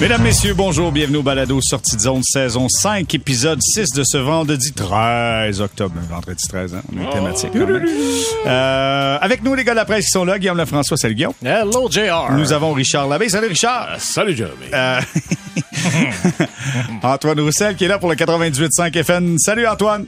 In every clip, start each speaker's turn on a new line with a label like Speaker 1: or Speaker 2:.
Speaker 1: Mesdames, Messieurs, bonjour, bienvenue au Balado Sortie de zone saison 5, épisode 6 de ce vendredi 13 octobre. Vendredi 13, hein? On est thématique quand même. Euh, avec nous, les gars de la presse qui sont là, Guillaume Lefrançois, salut Guillaume.
Speaker 2: Hello, JR.
Speaker 1: Nous avons Richard Labbé, salut Richard.
Speaker 3: Salut, Jeremy.
Speaker 1: Euh, Antoine Roussel qui est là pour le 98.5 FN. Salut Antoine.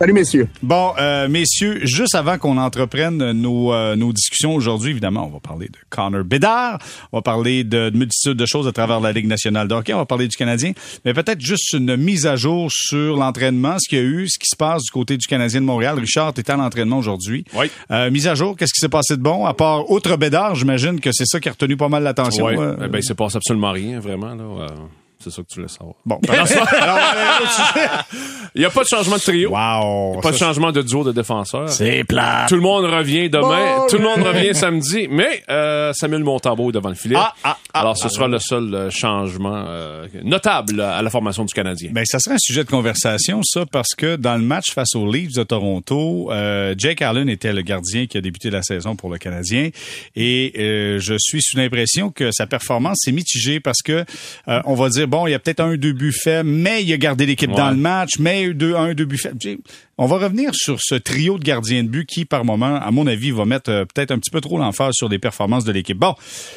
Speaker 4: Salut, messieurs.
Speaker 1: Bon, euh, messieurs, juste avant qu'on entreprenne nos, euh, nos discussions aujourd'hui, évidemment, on va parler de Connor Bedard, on va parler de, de multitude de choses à travers la Ligue nationale de hockey, on va parler du Canadien, mais peut-être juste une mise à jour sur l'entraînement, ce qu'il y a eu, ce qui se passe du côté du Canadien de Montréal. Richard, tu étais à l'entraînement aujourd'hui.
Speaker 3: Oui.
Speaker 1: Euh, mise à jour, qu'est-ce qui s'est passé de bon? À part, outre Bédard, j'imagine que c'est ça qui a retenu pas mal l'attention.
Speaker 3: Ouais.
Speaker 1: euh.
Speaker 3: Eh ben, il se passe absolument rien, vraiment. Là. C'est ça que tu voulais savoir.
Speaker 1: Bon, euh,
Speaker 3: Il n'y a pas de changement de trio.
Speaker 1: Wow!
Speaker 3: Pas de changement de duo de défenseurs.
Speaker 2: C'est plat.
Speaker 3: Tout le monde revient demain. Tout le monde revient samedi. Mais euh, Samuel Montambeau est devant le filet.
Speaker 1: Ah, ah, ah.
Speaker 3: Alors, ce sera le seul euh, changement euh, notable à la formation du Canadien.
Speaker 1: Ben, ça serait un sujet de conversation, ça, parce que dans le match face aux Leafs de Toronto, euh, Jake Allen était le gardien qui a débuté la saison pour le Canadien. Et euh, je suis sous l'impression que sa performance s'est mitigée parce que euh, on va dire, bon, il y a peut-être un, deux buts faits, mais il a gardé l'équipe
Speaker 3: Ouais.
Speaker 1: dans le match, mais deux, un, deux buts faits. On va revenir sur ce trio de gardiens de but qui, par moment, à mon avis, va mettre euh, peut-être un petit peu trop l'emphase sur les performances de l'équipe. Bon,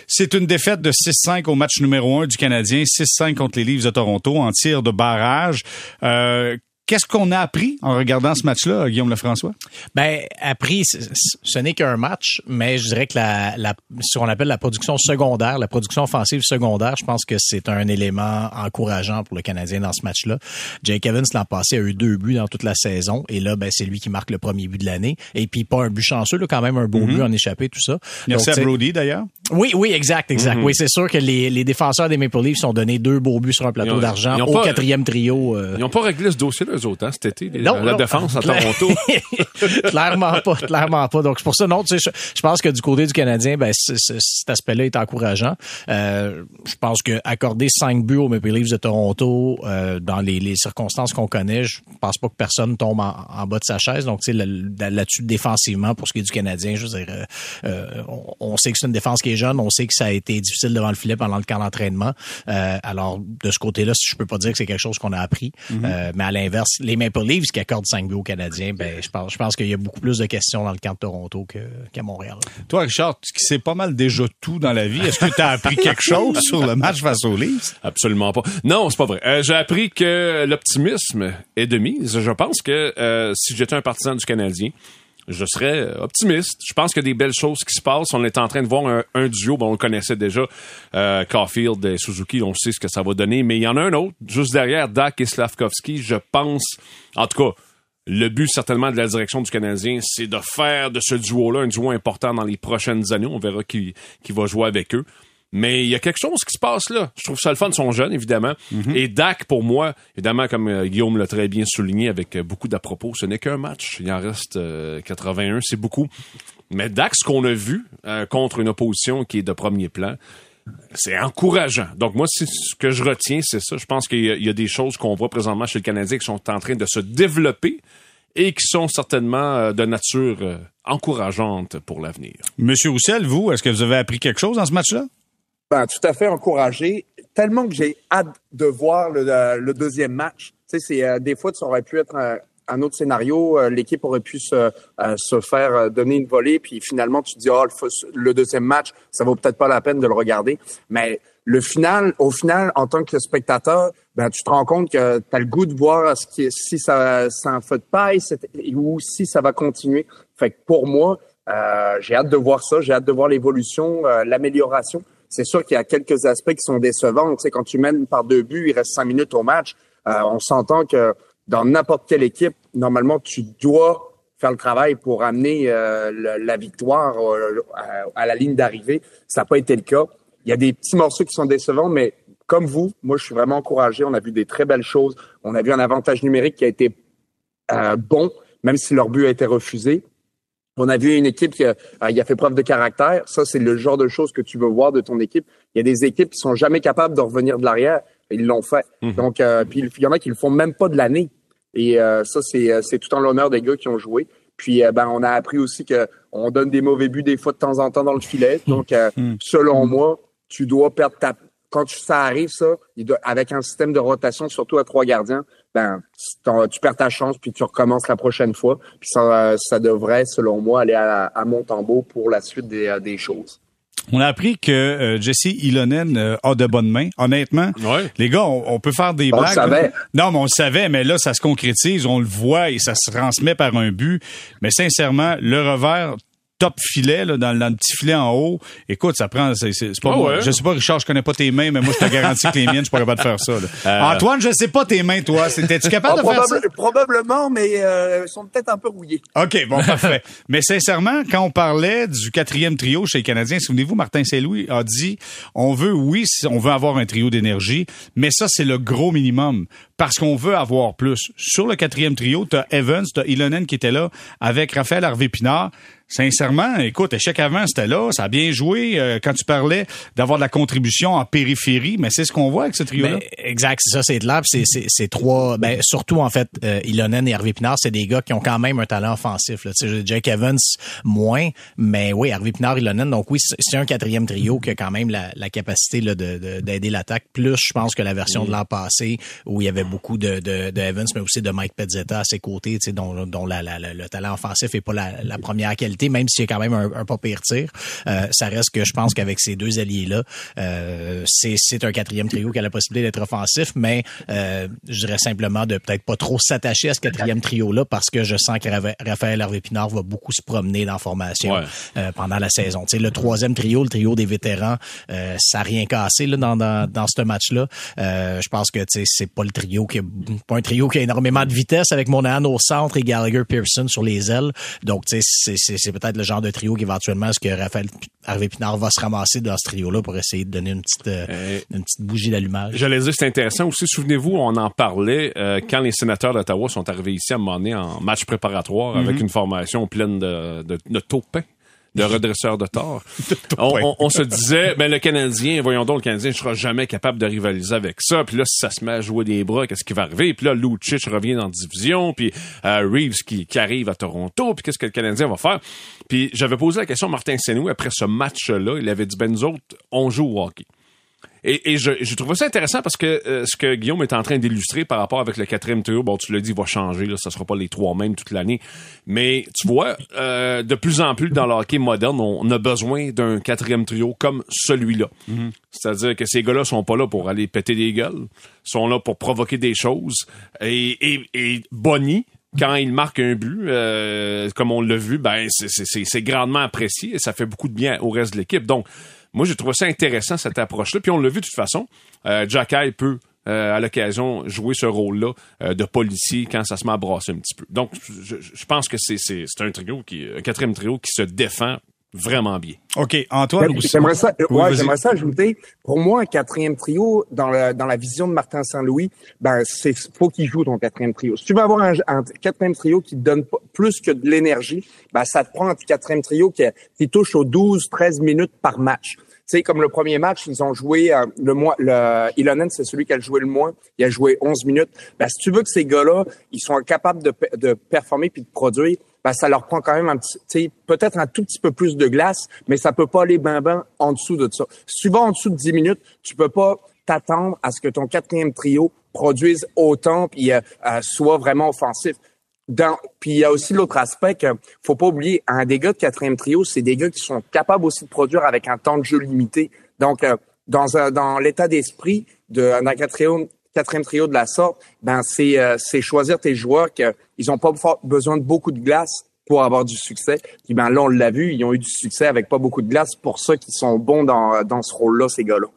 Speaker 1: c'est une défaite de 6-5 au match numéro 1 du Canadien, 6-5 contre les Leafs de Toronto en tir de barrage. Euh, Qu'est-ce qu'on a appris en regardant ce match-là, Guillaume Lefrançois?
Speaker 2: Ben, appris, ce n'est qu'un match, mais je dirais que la, la, ce qu'on appelle la production secondaire, la production offensive secondaire, je pense que c'est un élément encourageant pour le Canadien dans ce match-là. Jake Evans, l'an passé, a eu deux buts dans toute la saison, et là, ben, c'est lui qui marque le premier but de l'année. Et puis, pas un but chanceux, là, quand même un beau but en échappé, tout ça.
Speaker 1: Merci
Speaker 2: Donc,
Speaker 1: à Brody, d'ailleurs.
Speaker 2: Oui, oui, exact, exact. Oui, c'est sûr que les, les défenseurs des Maple Leafs ont donné deux beaux buts sur un plateau d'argent au
Speaker 3: pas-
Speaker 2: quatrième trio. euh,
Speaker 3: Ils n'ont pas réglé ce dossier-là, eux autres, hein, cet été, les-
Speaker 2: Non,
Speaker 3: la
Speaker 2: non.
Speaker 3: défense à Toronto.
Speaker 2: clairement pas, clairement pas. Donc c'est pour ça non, tu sais, je, je pense que du côté du Canadien, ben c- c- cet aspect-là est encourageant. Euh, je pense que accorder cinq buts aux Maple Leafs de Toronto euh, dans les, les circonstances qu'on connaît, je pense pas que personne tombe en, en bas de sa chaise. Donc tu sais là- là- là-dessus défensivement pour ce qui est du Canadien, je veux dire, euh, on, on sait que c'est une défense qui est jeune, on sait que ça a été difficile devant le filet pendant le camp d'entraînement. Euh, alors de ce côté-là, je peux pas dire que c'est quelque chose qu'on a appris, Euh, mais à l'inverse, les Maple Leafs qui accordent 5 buts aux Canadiens, ben je pense, je pense qu'il y a beaucoup plus de questions dans le camp de Toronto qu'à Montréal.
Speaker 1: Toi, Richard, tu qui sais pas mal déjà tout dans la vie, est-ce que tu as appris quelque chose sur le match face aux Leafs?
Speaker 3: Absolument pas. Non, c'est pas vrai. Euh, j'ai appris que l'optimisme est de mise. Je pense que euh, si j'étais un partisan du Canadien, je serais euh, optimiste. Je pense qu'il y a des belles choses qui se passent. On est en train de voir un, duo, bon, on le connaissait déjà, euh, Caulfield et Suzuki, on sait ce que ça va donner, mais il y en a un autre, juste derrière, Dak et Slavkovski, je pense, en tout cas, le but certainement de la direction du Canadien, c'est de faire de ce duo-là un duo important dans les prochaines années. On verra qui, qui va jouer avec eux. Mais il y a quelque chose qui se passe là. Je trouve ça le fun. Ils sont jeunes, évidemment. Et Dak, pour moi, évidemment, comme euh, Guillaume l'a très bien souligné avec euh, beaucoup d'à propos, ce n'est qu'un match. Il en reste euh, 81, c'est beaucoup. Mais Dak, ce qu'on a vu euh, contre une opposition qui est de premier plan, c'est encourageant. Donc moi, ce que je retiens, c'est ça. Je pense qu'il y, a- il y a des choses qu'on voit présentement chez le Canadien qui sont en train de se développer et qui sont certainement euh, de nature euh, encourageante pour l'avenir.
Speaker 1: Monsieur Roussel, vous, est-ce que vous avez appris quelque chose dans ce match-là?
Speaker 4: Ben, tout à fait encouragé. Tellement que j'ai hâte de voir le, euh, le deuxième match. Tu sais, c'est euh, des fois, ça aurait pu être un, un autre scénario. Euh, L'équipe aurait pu se, euh, se faire euh, donner une volée, puis finalement, tu te dis, ah, le, le deuxième match, ça vaut peut-être pas la peine de le regarder. Mais le final, au final, en tant que spectateur, ben, tu te rends compte que tu as le goût de voir ce qui, si ça, c'est un feu de paille ou si ça va continuer. Fait que pour moi, euh, j'ai hâte de voir ça. J'ai hâte de voir l'évolution, euh, l'amélioration. C'est sûr qu'il y a quelques aspects qui sont décevants. Tu sais, quand tu mènes par deux buts, il reste cinq minutes au match. Euh, on s'entend que dans n'importe quelle équipe, normalement, tu dois faire le travail pour amener euh, la victoire euh, à, à la ligne d'arrivée. Ça n'a pas été le cas. Il y a des petits morceaux qui sont décevants, mais comme vous, moi, je suis vraiment encouragé. On a vu des très belles choses. On a vu un avantage numérique qui a été bon, même si leur but a été refusé. On a vu une équipe qui a, euh, il a fait preuve de caractère. Ça, c'est le genre de choses que tu veux voir de ton équipe. Il y a des équipes qui sont jamais capables de revenir de l'arrière. Ils l'ont fait. Donc, euh, puis il y en a qui le font même pas de l'année. Et euh, ça, c'est tout en l'honneur des gars qui ont joué. Puis, euh, ben, on a appris aussi que on donne des mauvais buts des fois de temps en temps dans le filet. Donc, euh, selon moi, tu dois perdre ta quand ça arrive, ça, avec un système de rotation, surtout à trois gardiens, ben, tu perds ta chance, puis tu recommences la prochaine fois. Puis ça, ça devrait, selon moi, aller à, à Montembeau pour la suite des, des choses.
Speaker 1: On a appris que euh, Jesse Ilonen euh, a de bonnes mains. Honnêtement, les gars, on, peut faire des
Speaker 4: on
Speaker 1: blagues.
Speaker 4: Le savait.
Speaker 1: Non, mais on le savait, mais là, ça se concrétise, on le voit et ça se transmet par un but. Mais sincèrement, le revers, top filet là, dans, le petit filet en haut. Écoute, ça prend. C'est, pas
Speaker 3: moi.
Speaker 1: Je sais pas, Richard, je connais pas tes mains, mais moi je te garantis que les miennes, je suis pas capable de faire ça. Euh. Antoine, je sais pas tes mains, toi. T'es-tu capable de faire ça?
Speaker 4: Probablement, mais euh, elles sont peut-être un peu rouillées.
Speaker 1: OK, bon, parfait. mais sincèrement, quand on parlait du quatrième trio chez les Canadiens, souvenez-vous, Martin Saint-Louis a dit on veut, oui, on veut avoir un trio d'énergie, mais ça, c'est le gros minimum. Parce qu'on veut avoir plus. Sur le quatrième trio, t'as Evans, t'as Ilonen qui était là avec Raphaël Harvey-Pinard. Sincèrement, écoute, échec avant, c'était là, ça a bien joué. Euh, quand tu parlais d'avoir de la contribution en périphérie, mais c'est ce qu'on voit avec ce trio-là.
Speaker 2: Exact, c'est ça, c'est de là. C'est, c'est, trois, ben, surtout en fait, euh, Ilonen et Harvey Pinard, c'est des gars qui ont quand même un talent offensif. Là. Tu sais, Jake Evans, moins, mais oui, Harvey Pinard, Ilonen, donc oui, c'est un quatrième trio qui a quand même la, la capacité là, de, d'aider l'attaque. Plus, je pense que la version de l'an passé, où il y avait beaucoup de, de, de, Evans, mais aussi de Mike Pezzetta à ses côtés, tu sais, dont, dont la, la, le talent offensif est pas la, la première qualité même s'il y a quand même un, un pas pire tir. Euh, ça reste que je pense qu'avec ces deux alliés-là, euh, c'est un quatrième trio qui a la possibilité d'être offensif, mais euh, je dirais simplement de peut-être pas trop s'attacher à ce quatrième trio-là parce que je sens que Raphaël Harvey-Pinard va beaucoup se promener dans la formation pendant la saison. Tu sais, le troisième trio, le trio des vétérans, ça n'a rien cassé là, dans, dans, dans ce match-là. je pense que c'est pas le trio qui a, pas un trio qui a énormément de vitesse avec Monahan au centre et Gallagher Pearson sur les ailes. Donc, c'est c'est peut-être le genre de trio qu'éventuellement, est-ce que Raphaël Harvey Pinard va se ramasser dans ce trio-là pour essayer de donner une petite, euh, euh, une petite bougie d'allumage.
Speaker 3: J'allais dire, c'est intéressant aussi. Souvenez-vous, on en parlait euh, quand les sénateurs d'Ottawa sont arrivés ici à un moment donné en match préparatoire avec mhm. une formation pleine de, de, de taupins de redresseur de tort. on, se disait, ben le Canadien, voyons donc, le Canadien ne sera jamais capable de rivaliser avec ça. Puis là, si ça se met à jouer des bras, qu'est-ce qui va arriver? Puis là, Lucic revient dans la division, puis euh, Reeves qui, qui, arrive à Toronto, puis qu'est-ce que le Canadien va faire? Puis j'avais posé la question à Martin Senou après ce match-là. Il avait dit, ben nous autres, on joue au hockey. Et, et je, je trouve ça intéressant parce que euh, ce que Guillaume est en train d'illustrer par rapport avec le quatrième trio, bon, tu l'as dit, il va changer, là, ça sera pas les trois mêmes toute l'année. Mais tu vois, euh, de plus en plus dans le hockey moderne, on, a besoin d'un quatrième trio comme celui-là. Mm-hmm. C'est-à-dire que ces gars-là sont pas là pour aller péter des gueules, sont là pour provoquer des choses. Et, et, et Bonnie, quand il marque un but, euh, comme on l'a vu, ben c'est grandement apprécié et ça fait beaucoup de bien au reste de l'équipe. Donc, moi, j'ai trouvé ça intéressant, cette approche-là. Puis on l'a vu de toute façon. Euh, Jack peut euh, à l'occasion jouer ce rôle-là euh, de policier quand ça se met à brasser un petit peu. Donc, je, pense que c'est un trio qui, un quatrième trio qui se défend vraiment bien.
Speaker 1: OK. Antoine
Speaker 4: ben, J'aimerais ça, ouais, j'aimerais ça ajouter. Pour moi, un quatrième trio, dans la, dans la vision de Martin Saint-Louis, ben, c'est, faut qu'il joue ton quatrième trio. Si tu veux avoir un, quatrième trio qui te donne plus que de l'énergie, ben, ça te prend un quatrième trio qui, qui touche aux 12, 13 minutes par match. Tu sais, comme le premier match, ils ont joué euh, le mois. Le Ilonen, c'est celui qui a joué le moins. Il a joué 11 minutes. Ben, si tu veux que ces gars-là, ils sont capables de, de performer puis de produire, ben, ça leur prend quand même un petit, peut-être un tout petit peu plus de glace, mais ça peut pas aller ben ben en dessous de ça. Vas en dessous de 10 minutes, tu peux pas t'attendre à ce que ton quatrième trio produise autant puis euh, euh, soit vraiment offensif. Dans, puis il y a aussi l'autre aspect que faut pas oublier, un des gars de quatrième trio, c'est des gars qui sont capables aussi de produire avec un temps de jeu limité. Donc, euh, dans, dans l'état d'esprit d'un quatrième, quatrième trio de la sorte, ben c'est euh, choisir tes joueurs qu'ils n'ont pas besoin de beaucoup de glace pour avoir du succès. Puis ben là, on l'a vu, ils ont eu du succès avec pas beaucoup de glace. Pour ça qu'ils sont bons dans, dans ce rôle-là, ces gars-là.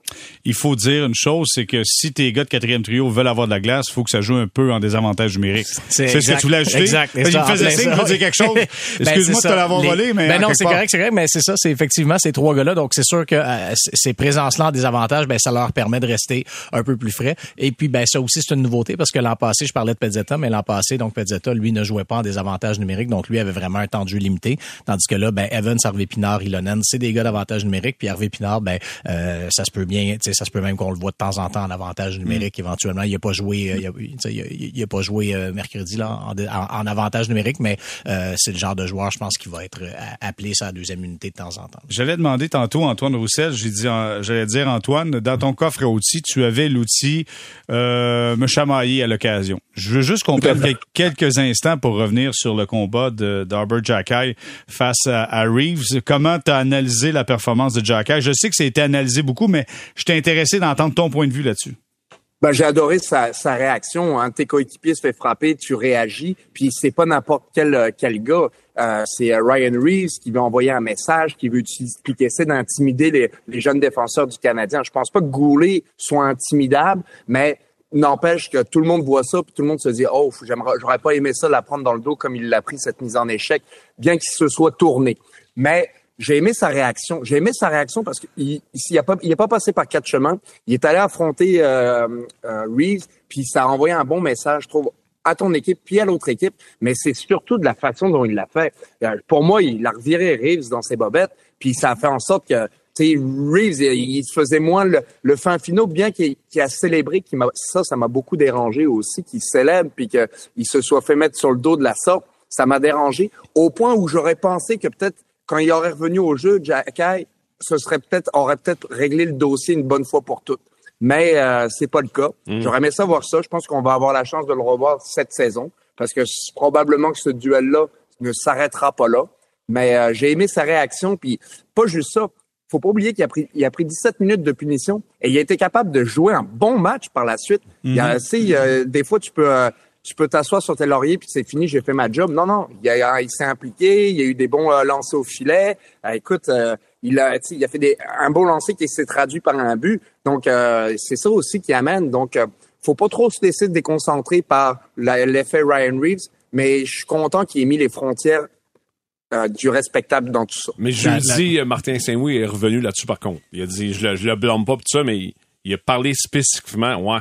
Speaker 1: Il faut dire une chose, c'est que si tes gars de quatrième trio veulent avoir de la glace, il faut que ça joue un peu en désavantage numérique. C'est ce que tu voulais ajouter? Exact. Il me faisait signe pour dire quelque chose. Ben, Excuse-moi de te l'avoir volé, mais.
Speaker 2: Ben non, c'est correct, c'est correct, mais c'est ça, c'est effectivement ces trois gars-là. Donc c'est sûr que euh, ces présences-là en désavantage, ben ça leur permet de rester un peu plus frais. Et puis ben ça aussi c'est une nouveauté parce que l'an passé, je parlais de Pezzetta, mais l'an passé, donc Pezzetta, lui ne jouait pas en désavantage numérique, donc lui avait vraiment un temps de jeu limité. Tandis que là, ben, Evans, Harvey Pinard, Ilonen, c'est des gars d'avantage numérique. Puis Harvey Pinard, ben, euh, ça se peut bien, ça se peut même qu'on le voit de temps en temps en avantage numérique. Mm. Éventuellement, il a pas joué, il, a, il, a, pas joué mercredi là en, en, avantage numérique, mais c'est le genre de joueur, je pense, qui va être appelé sa deuxième unité de temps en temps.
Speaker 1: J'allais demander tantôt Antoine Roussel, j'ai dit, j'allais dire Antoine, dans ton coffre à outils, tu avais l'outil euh, me chamailler à l'occasion. Je veux juste qu'on prenne quelques instants pour revenir sur le combat de d'Arbor Jacky face à, Reeves. Comment tu as analysé la performance de Jacky? Je sais que ça a été analysé beaucoup, mais je t'ai intéressé d'entendre ton point de vue là-dessus.
Speaker 4: Ben, j'ai adoré sa, réaction. Hein. Tes coéquipiers se fait frapper, tu réagis. Puis c'est pas n'importe quel, quel gars. Euh, c'est euh, Ryan Reeves qui veut envoyer un message, qui veut qui essaie d'intimider les, les, jeunes défenseurs du Canadien. Je pense pas que Goulet soit intimidable, mais n'empêche que tout le monde voit ça, puis tout le monde se dit oh, j'aimerais, j'aurais pas aimé ça la prendre dans le dos comme il l'a pris cette mise en échec, bien qu'il se soit tourné. Mais j'ai aimé sa réaction. J'ai aimé sa réaction parce qu'il il a pas il est pas passé par quatre chemins. Il est allé affronter euh, euh, Reeves, puis ça a envoyé un bon message, je trouve, à ton équipe puis à l'autre équipe. Mais c'est surtout de la façon dont il l'a fait. Euh, pour moi, il a reviré Reeves dans ses bobettes, puis ça a fait en sorte que Reeves, il, faisait moins le, fin finaux, bien qu'il a célébré, qui ça, ça m'a beaucoup dérangé aussi, qu'il célèbre puis qu'il se soit fait mettre sur le dos de la sorte. Ça m'a dérangé au point où j'aurais pensé que peut-être quand il aurait revenu au jeu, Jack ce serait peut-être aurait peut-être réglé le dossier une bonne fois pour toutes. Mais euh, c'est pas le cas. Mm. J'aurais aimé savoir ça. Je pense qu'on va avoir la chance de le revoir cette saison parce que probablement que ce duel-là ne s'arrêtera pas là. Mais euh, j'ai aimé sa réaction. Puis pas juste ça. Faut pas oublier qu'il a pris, il a pris 17 minutes de punition et il a été capable de jouer un bon match par la suite. Il y a, mm-hmm. des fois, tu peux, euh, tu peux t'asseoir sur tes lauriers puis c'est fini, j'ai fait ma job. Non, non, il, a, il s'est impliqué, il y a eu des bons euh, lancers au filet. Euh, écoute, euh, il a, il a fait des, un beau lancer qui s'est traduit par un but. Donc c'est ça aussi qui amène. Donc faut pas trop se laisser déconcentrer par l'effet Ryan Reeves, mais je suis content qu'il ait mis les frontières du respectable dans tout ça.
Speaker 3: Mais jeudi, Martin Saint-Louis est revenu là-dessus par contre. Il a dit, je le, je le blâme pas pour tout ça, mais il, il a parlé spécifiquement, ouais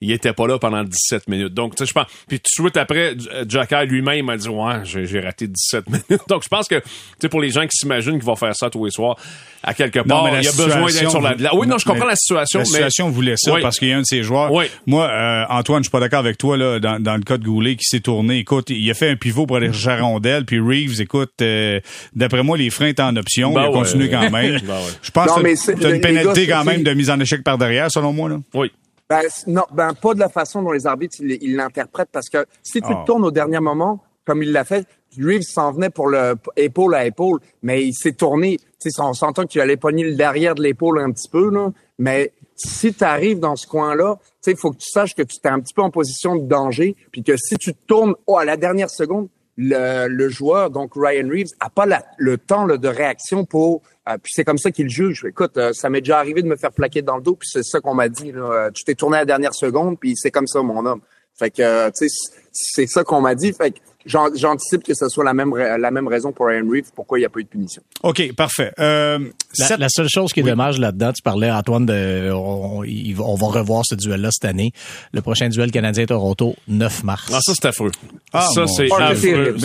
Speaker 3: il était pas là pendant 17 minutes. Donc, tu sais, je pense. Puis tout de suite après, Jacker lui-même m'a dit ouais, j'ai raté 17 minutes. Donc, je pense que, tu sais, pour les gens qui s'imaginent qu'il va faire ça tous les soirs, à quelque part, il y a besoin d'être sur la. Oui, non, je comprends la situation.
Speaker 1: La situation voulait ça parce qu'il y a un de ses joueurs. Moi, euh, Antoine, je suis pas d'accord avec toi là dans, dans le cas de Goulet qui s'est tourné. Écoute, il a fait un pivot pour aller chercher rondelle, puis Reeves, écoute, euh, d'après moi, les freins étaient en option. Ben il a continué quand même. Ben je pense que tu as une pénalité quand même de mise en échec par derrière, selon moi là.
Speaker 3: Oui.
Speaker 4: Ben, non, ben, pas de la façon dont les arbitres ils l'interprètent parce que si tu te ah. tournes au dernier moment, comme il l'a fait, Reeves s'en venait pour le épaule à épaule, mais il s'est tourné. Tu sais, on s'entend que tu allais pogner le derrière de l'épaule un petit peu, là. Mais si tu arrives dans ce coin-là, tu sais, il faut que tu saches que tu es un petit peu en position de danger, puis que si tu te tournes oh, à la dernière seconde, le, joueur, donc Ryan Reeves, a pas le temps de réaction pour euh, puis c'est comme ça qu'il juge. Écoute, euh, ça m'est déjà arrivé de me faire plaquer dans le dos, puis c'est ça qu'on m'a dit. Là. Euh, tu t'es tourné à la dernière seconde, puis c'est comme ça, mon homme. Fait que, tu sais, c'est ça qu'on m'a dit. Fait que j'anticipe que ce soit la même la même raison pour Ryan Reeves pourquoi il n'y a pas eu de punition.
Speaker 1: OK, parfait.
Speaker 2: Euh, la, seule chose qui est dommage là-dedans, tu parlais Antoine de on, va revoir ce duel là cette année. Le prochain duel Canadien-Toronto 9 mars.
Speaker 3: Ah ça c'est affreux. Ah, ça c'est
Speaker 2: affreux.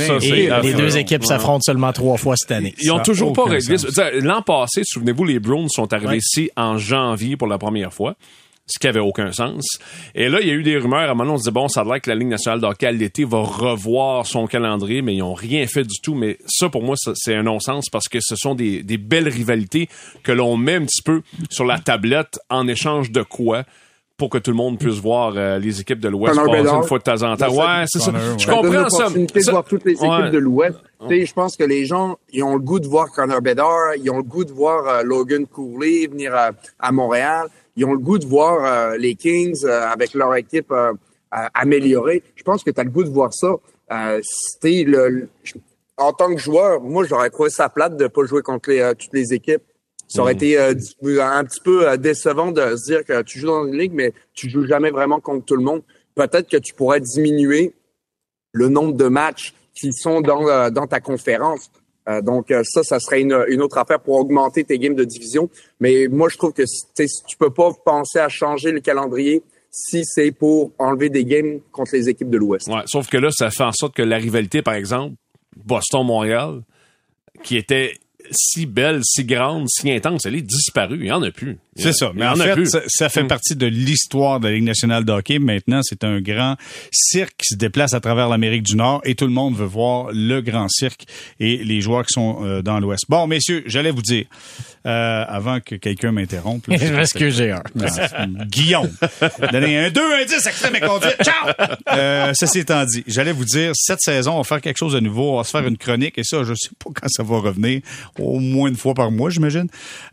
Speaker 2: les deux équipes s'affrontent seulement trois fois cette année.
Speaker 3: Ils ont toujours pas réglé l'an passé, souvenez-vous les Browns sont arrivés ici en janvier pour la première fois ce qui avait aucun sens. Et là, il y a eu des rumeurs. À un moment, on se dit, bon, ça a l'air que la Ligue nationale de hockey l'été va revoir son calendrier, mais ils n'ont rien fait du tout. Mais ça, pour moi, c'est un non-sens parce que ce sont des, des belles rivalités que l'on met un petit peu sur la tablette en échange de quoi? pour que tout le monde puisse voir euh, les équipes de l'Ouest passer une fois de temps en temps. Ouais, c'est ça. Je comprends ça.
Speaker 4: de voir toutes les équipes de l'Ouest. Je pense que les gens, ils ont le goût de voir Connor Bedard, ils ont le goût de voir euh, Logan Cooley venir à Montréal ils ont le goût de voir euh, les Kings euh, avec leur équipe euh, améliorée. Je pense que tu as le goût de voir ça. C'était le, en tant que joueur, moi j'aurais trouvé ça plate de pas jouer contre les, toutes les équipes. Ça aurait mm. été un petit peu décevant de se dire que tu joues dans une ligue, mais tu joues jamais vraiment contre tout le monde. Peut-être que tu pourrais diminuer le nombre de matchs qui sont dans, dans ta conférence. Euh, donc euh, ça, ça serait une, une, autre affaire pour augmenter tes games de division. Mais moi, je trouve que tu peux pas penser à changer le calendrier si c'est pour enlever des games contre les équipes de l'Ouest.
Speaker 3: Ouais, sauf que là, ça fait en sorte que la rivalité, par exemple, Boston-Montréal, qui était si belle, si grande, si intense, elle est disparue. Il n'y en a plus.
Speaker 1: C'est ça. Mais en, fait, ça, fait mm. partie de l'histoire de la Ligue nationale de hockey. Maintenant, c'est un grand cirque qui se déplace à travers l'Amérique du Nord et tout le monde veut voir le grand cirque et les joueurs qui sont euh, dans l'Ouest. Bon, messieurs, j'allais vous dire, euh, avant que quelqu'un m'interrompe.
Speaker 2: Est-ce que j'ai un?
Speaker 1: Guillaume. Donnez un 2, un 10, extrait mes conduites. Ciao! Euh, ceci étant dit, j'allais vous dire, cette saison, on va faire quelque chose de nouveau. On va se faire une chronique et ça, je sais pas quand ça va revenir. Au moins une fois par mois, j'imagine.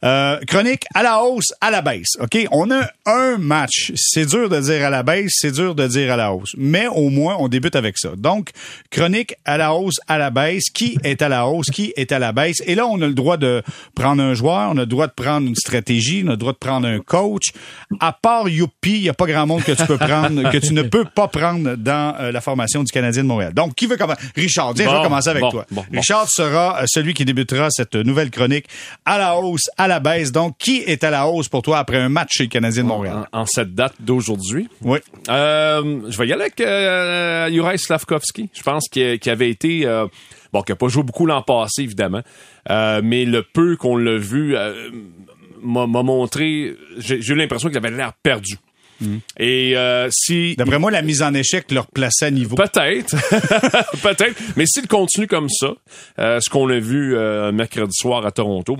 Speaker 1: Euh, chronique à la hausse à la baisse. OK? On a un match. C'est dur de dire à la baisse, c'est dur de dire à la hausse. Mais au moins, on débute avec ça. Donc, chronique à la hausse, à la baisse. Qui est à la hausse? Qui est à la baisse? Et là, on a le droit de prendre un joueur, on a le droit de prendre une stratégie, on a le droit de prendre un coach. À part Youpi, il n'y a pas grand monde que tu peux prendre, que tu ne peux pas prendre dans euh, la formation du Canadien de Montréal. Donc, qui veut commencer? Richard, tiens, je vais commencer avec toi. Richard sera euh, celui qui débutera cette nouvelle chronique à la hausse, à la baisse. Donc, qui est à la hausse pour toi après un match chez le Canadien de Montréal?
Speaker 3: En, cette date d'aujourd'hui?
Speaker 1: Oui.
Speaker 3: Euh, je vais y aller avec euh, Juraj Slavkovski. Je pense qu'il avait été... Euh, bon, qui n'a pas joué beaucoup l'an passé, évidemment. Euh, mais le peu qu'on l'a vu m'a montré... J'ai eu l'impression qu'il avait l'air perdu. Mm. Et euh, si
Speaker 1: d'après moi la mise en échec leur plaçait à niveau.
Speaker 3: Peut-être, peut-être. Mais s'il continue comme ça, euh, ce qu'on a vu euh, mercredi soir à Toronto,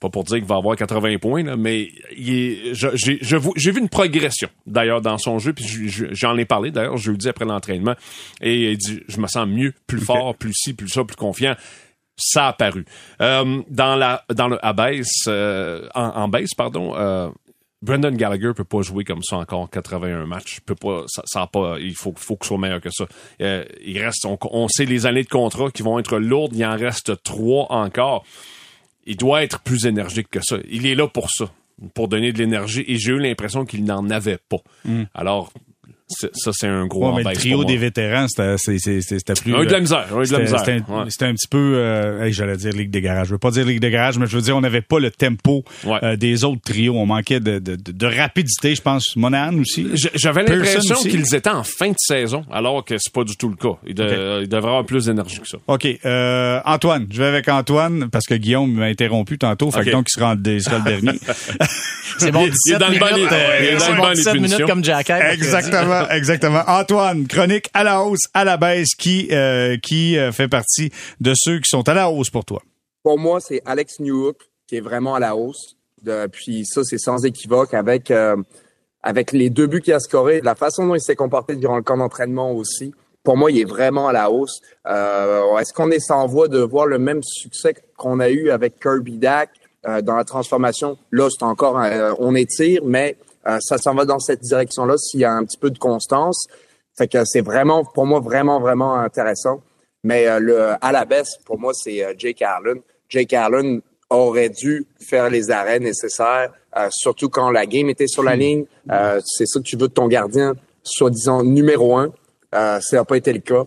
Speaker 3: pas pour dire qu'il va avoir 80 points, là, mais j'ai vu une progression d'ailleurs dans son jeu, puis j'en ai parlé d'ailleurs jeudi après l'entraînement, et il dit je me sens mieux, plus fort, plus ci, plus ça, plus confiant. Ça a apparu. Euh, dans la dans le abaisse, euh, en, en baisse, pardon, euh, Brendan Gallagher peut pas jouer comme ça encore 81 matchs. Peut pas, ça, ça pas, il faut, faut qu'il soit meilleur que ça. Euh, il reste, on, on, sait les années de contrat qui vont être lourdes. Il en reste trois encore il doit être plus énergique que ça. Il est là pour ça, pour donner de l'énergie. Et j'ai eu l'impression qu'il n'en avait pas. Hmm. Alors, ça, c'est un gros
Speaker 1: ouais, mais Le trio des vétérans, c'était plus.
Speaker 3: Un de la misère. Un de la misère.
Speaker 1: C'était un, petit peu, euh, j'allais dire Ligue des garages. Je veux pas dire Ligue des garages, mais je veux dire, on n'avait pas le tempo euh, des autres trios. On manquait de, de, de, rapidité, je pense. Monahan aussi.
Speaker 3: J'avais l'impression qu'ils étaient en fin de saison, alors que c'est pas du tout le cas. Ils, devraient avoir plus d'énergie que ça.
Speaker 1: OK. Euh, Antoine. Je vais avec Antoine, parce que Guillaume m'a interrompu tantôt. Fait donc, il sera, il sera le dernier.
Speaker 2: c'est bon, 17 minutes. C'est bon, 17 minutes comme Jack
Speaker 1: Exactement exactement. Antoine, chronique à la hausse, à la baisse, qui, euh, qui euh, fait partie de ceux qui sont à la hausse pour toi?
Speaker 4: Pour moi, c'est Alex Newhook qui est vraiment à la hausse. Puis ça, c'est sans équivoque avec, euh, avec les deux buts qu'il a scorés, la façon dont il s'est comporté durant le camp d'entraînement aussi. Pour moi, il est vraiment à la hausse. Est-ce qu'on est sans voie de voir le même succès qu'on a eu avec Kirby Dak dans la transformation? Là, c'est encore, on étire, mais ça s'en va dans cette direction-là s'il y a un petit peu de constance. Fait que c'est vraiment, pour moi, vraiment, vraiment intéressant. Mais euh, le à la baisse, pour moi, c'est euh, Jake Allen. Jake Allen aurait dû faire les arrêts nécessaires, surtout quand la game était sur la hmm. ligne. c'est ça que tu veux de ton gardien, soi-disant numéro un. ça n'a pas été le cas.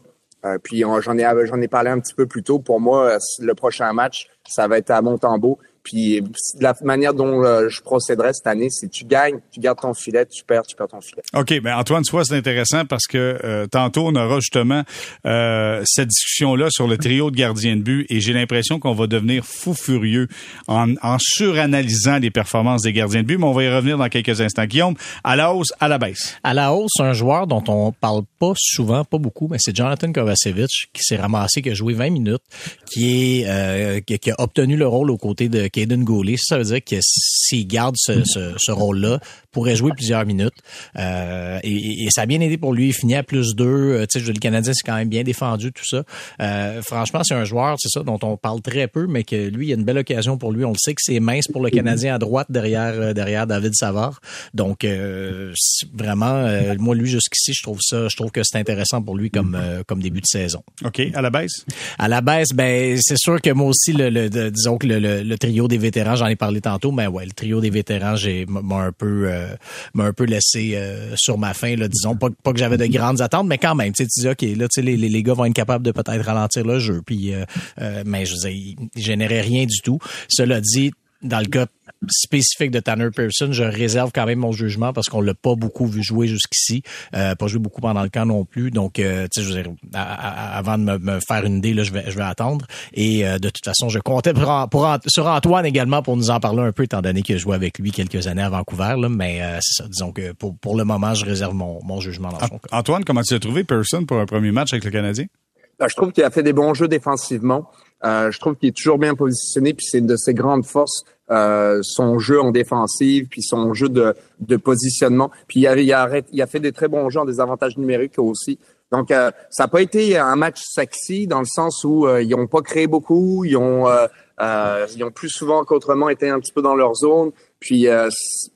Speaker 4: puis j'en ai j'en ai parlé un petit peu plus tôt. Pour moi, le prochain match, ça va être à Montembeau. Puis la manière dont euh, je procéderais cette année, c'est tu gagnes, tu gardes ton filet, tu perds, tu perds ton filet.
Speaker 1: OK, ben Antoine, tu vois, c'est intéressant parce que euh, tantôt, on aura justement euh, cette discussion-là sur le trio de gardiens de but et j'ai l'impression qu'on va devenir fou furieux en, en, suranalysant les performances des gardiens de but, mais on va y revenir dans quelques instants. Guillaume, à la hausse, à la baisse?
Speaker 2: À la hausse, un joueur dont on parle pas souvent, pas beaucoup, mais c'est Jonathan Kovacevic qui s'est ramassé, qui a joué 20 minutes, qui est qui, qui a obtenu le rôle aux côtés de Caden Goulet. Ça veut dire que s'il garde ce, ce, ce rôle-là, pourrait jouer plusieurs minutes. Euh, et, et, ça a bien aidé pour lui. Il finit à plus deux. Euh, tu sais, le Canadien, c'est quand même bien défendu, tout ça. Euh, franchement, c'est un joueur, c'est ça, dont on parle très peu, mais que lui, il y a une belle occasion pour lui. On le sait que c'est mince pour le Canadien à droite derrière euh, derrière David Savard. Donc, euh, vraiment, moi, lui, jusqu'ici, je trouve ça, je trouve que c'est intéressant pour lui comme, comme début de saison.
Speaker 1: OK. À la baisse?
Speaker 2: À la baisse, ben, c'est sûr que moi aussi, le, le, disons que le, le, trio des vétérans, j'en ai parlé tantôt, mais ouais, le trio des vétérans, m'a un peu euh, m'a un peu laissé euh, sur ma faim, là, disons. Pas, pas que j'avais de grandes attentes, mais quand même, tu dis, OK, là, tu sais, les, les, gars vont être capables de peut-être ralentir le jeu. Puis, euh, mais je veux dire, ils généraient rien du tout. Cela dit, dans le cas spécifique de Tanner Pearson, je réserve quand même mon jugement parce qu'on l'a pas beaucoup vu jouer jusqu'ici, euh, pas joué beaucoup pendant le camp non plus. Donc, euh, tu sais, je veux dire, avant de me, faire une idée, là, je vais, je vais attendre. Et euh, de toute façon, je comptais pour, sur Antoine également pour nous en parler un peu, étant donné que je joué avec lui quelques années à Vancouver. Là, mais euh, c'est ça, disons que pour, pour le moment, je réserve mon, mon jugement dans son cas.
Speaker 1: Antoine, comment tu as trouvé Pearson pour un premier match avec le Canadien?
Speaker 4: Ben, je trouve qu'il a fait des bons jeux défensivement. Euh, je trouve qu'il est toujours bien positionné, puis c'est de ses grandes forces, euh, son jeu en défensive, puis son jeu de, de positionnement. Puis il a, il, a, il a fait des très bons jeux en désavantage numérique aussi. Donc, euh, ça n'a pas été un match sexy dans le sens où euh, ils n'ont pas créé beaucoup, ils ont, euh, ils ont plus souvent qu'autrement été un petit peu dans leur zone. Puis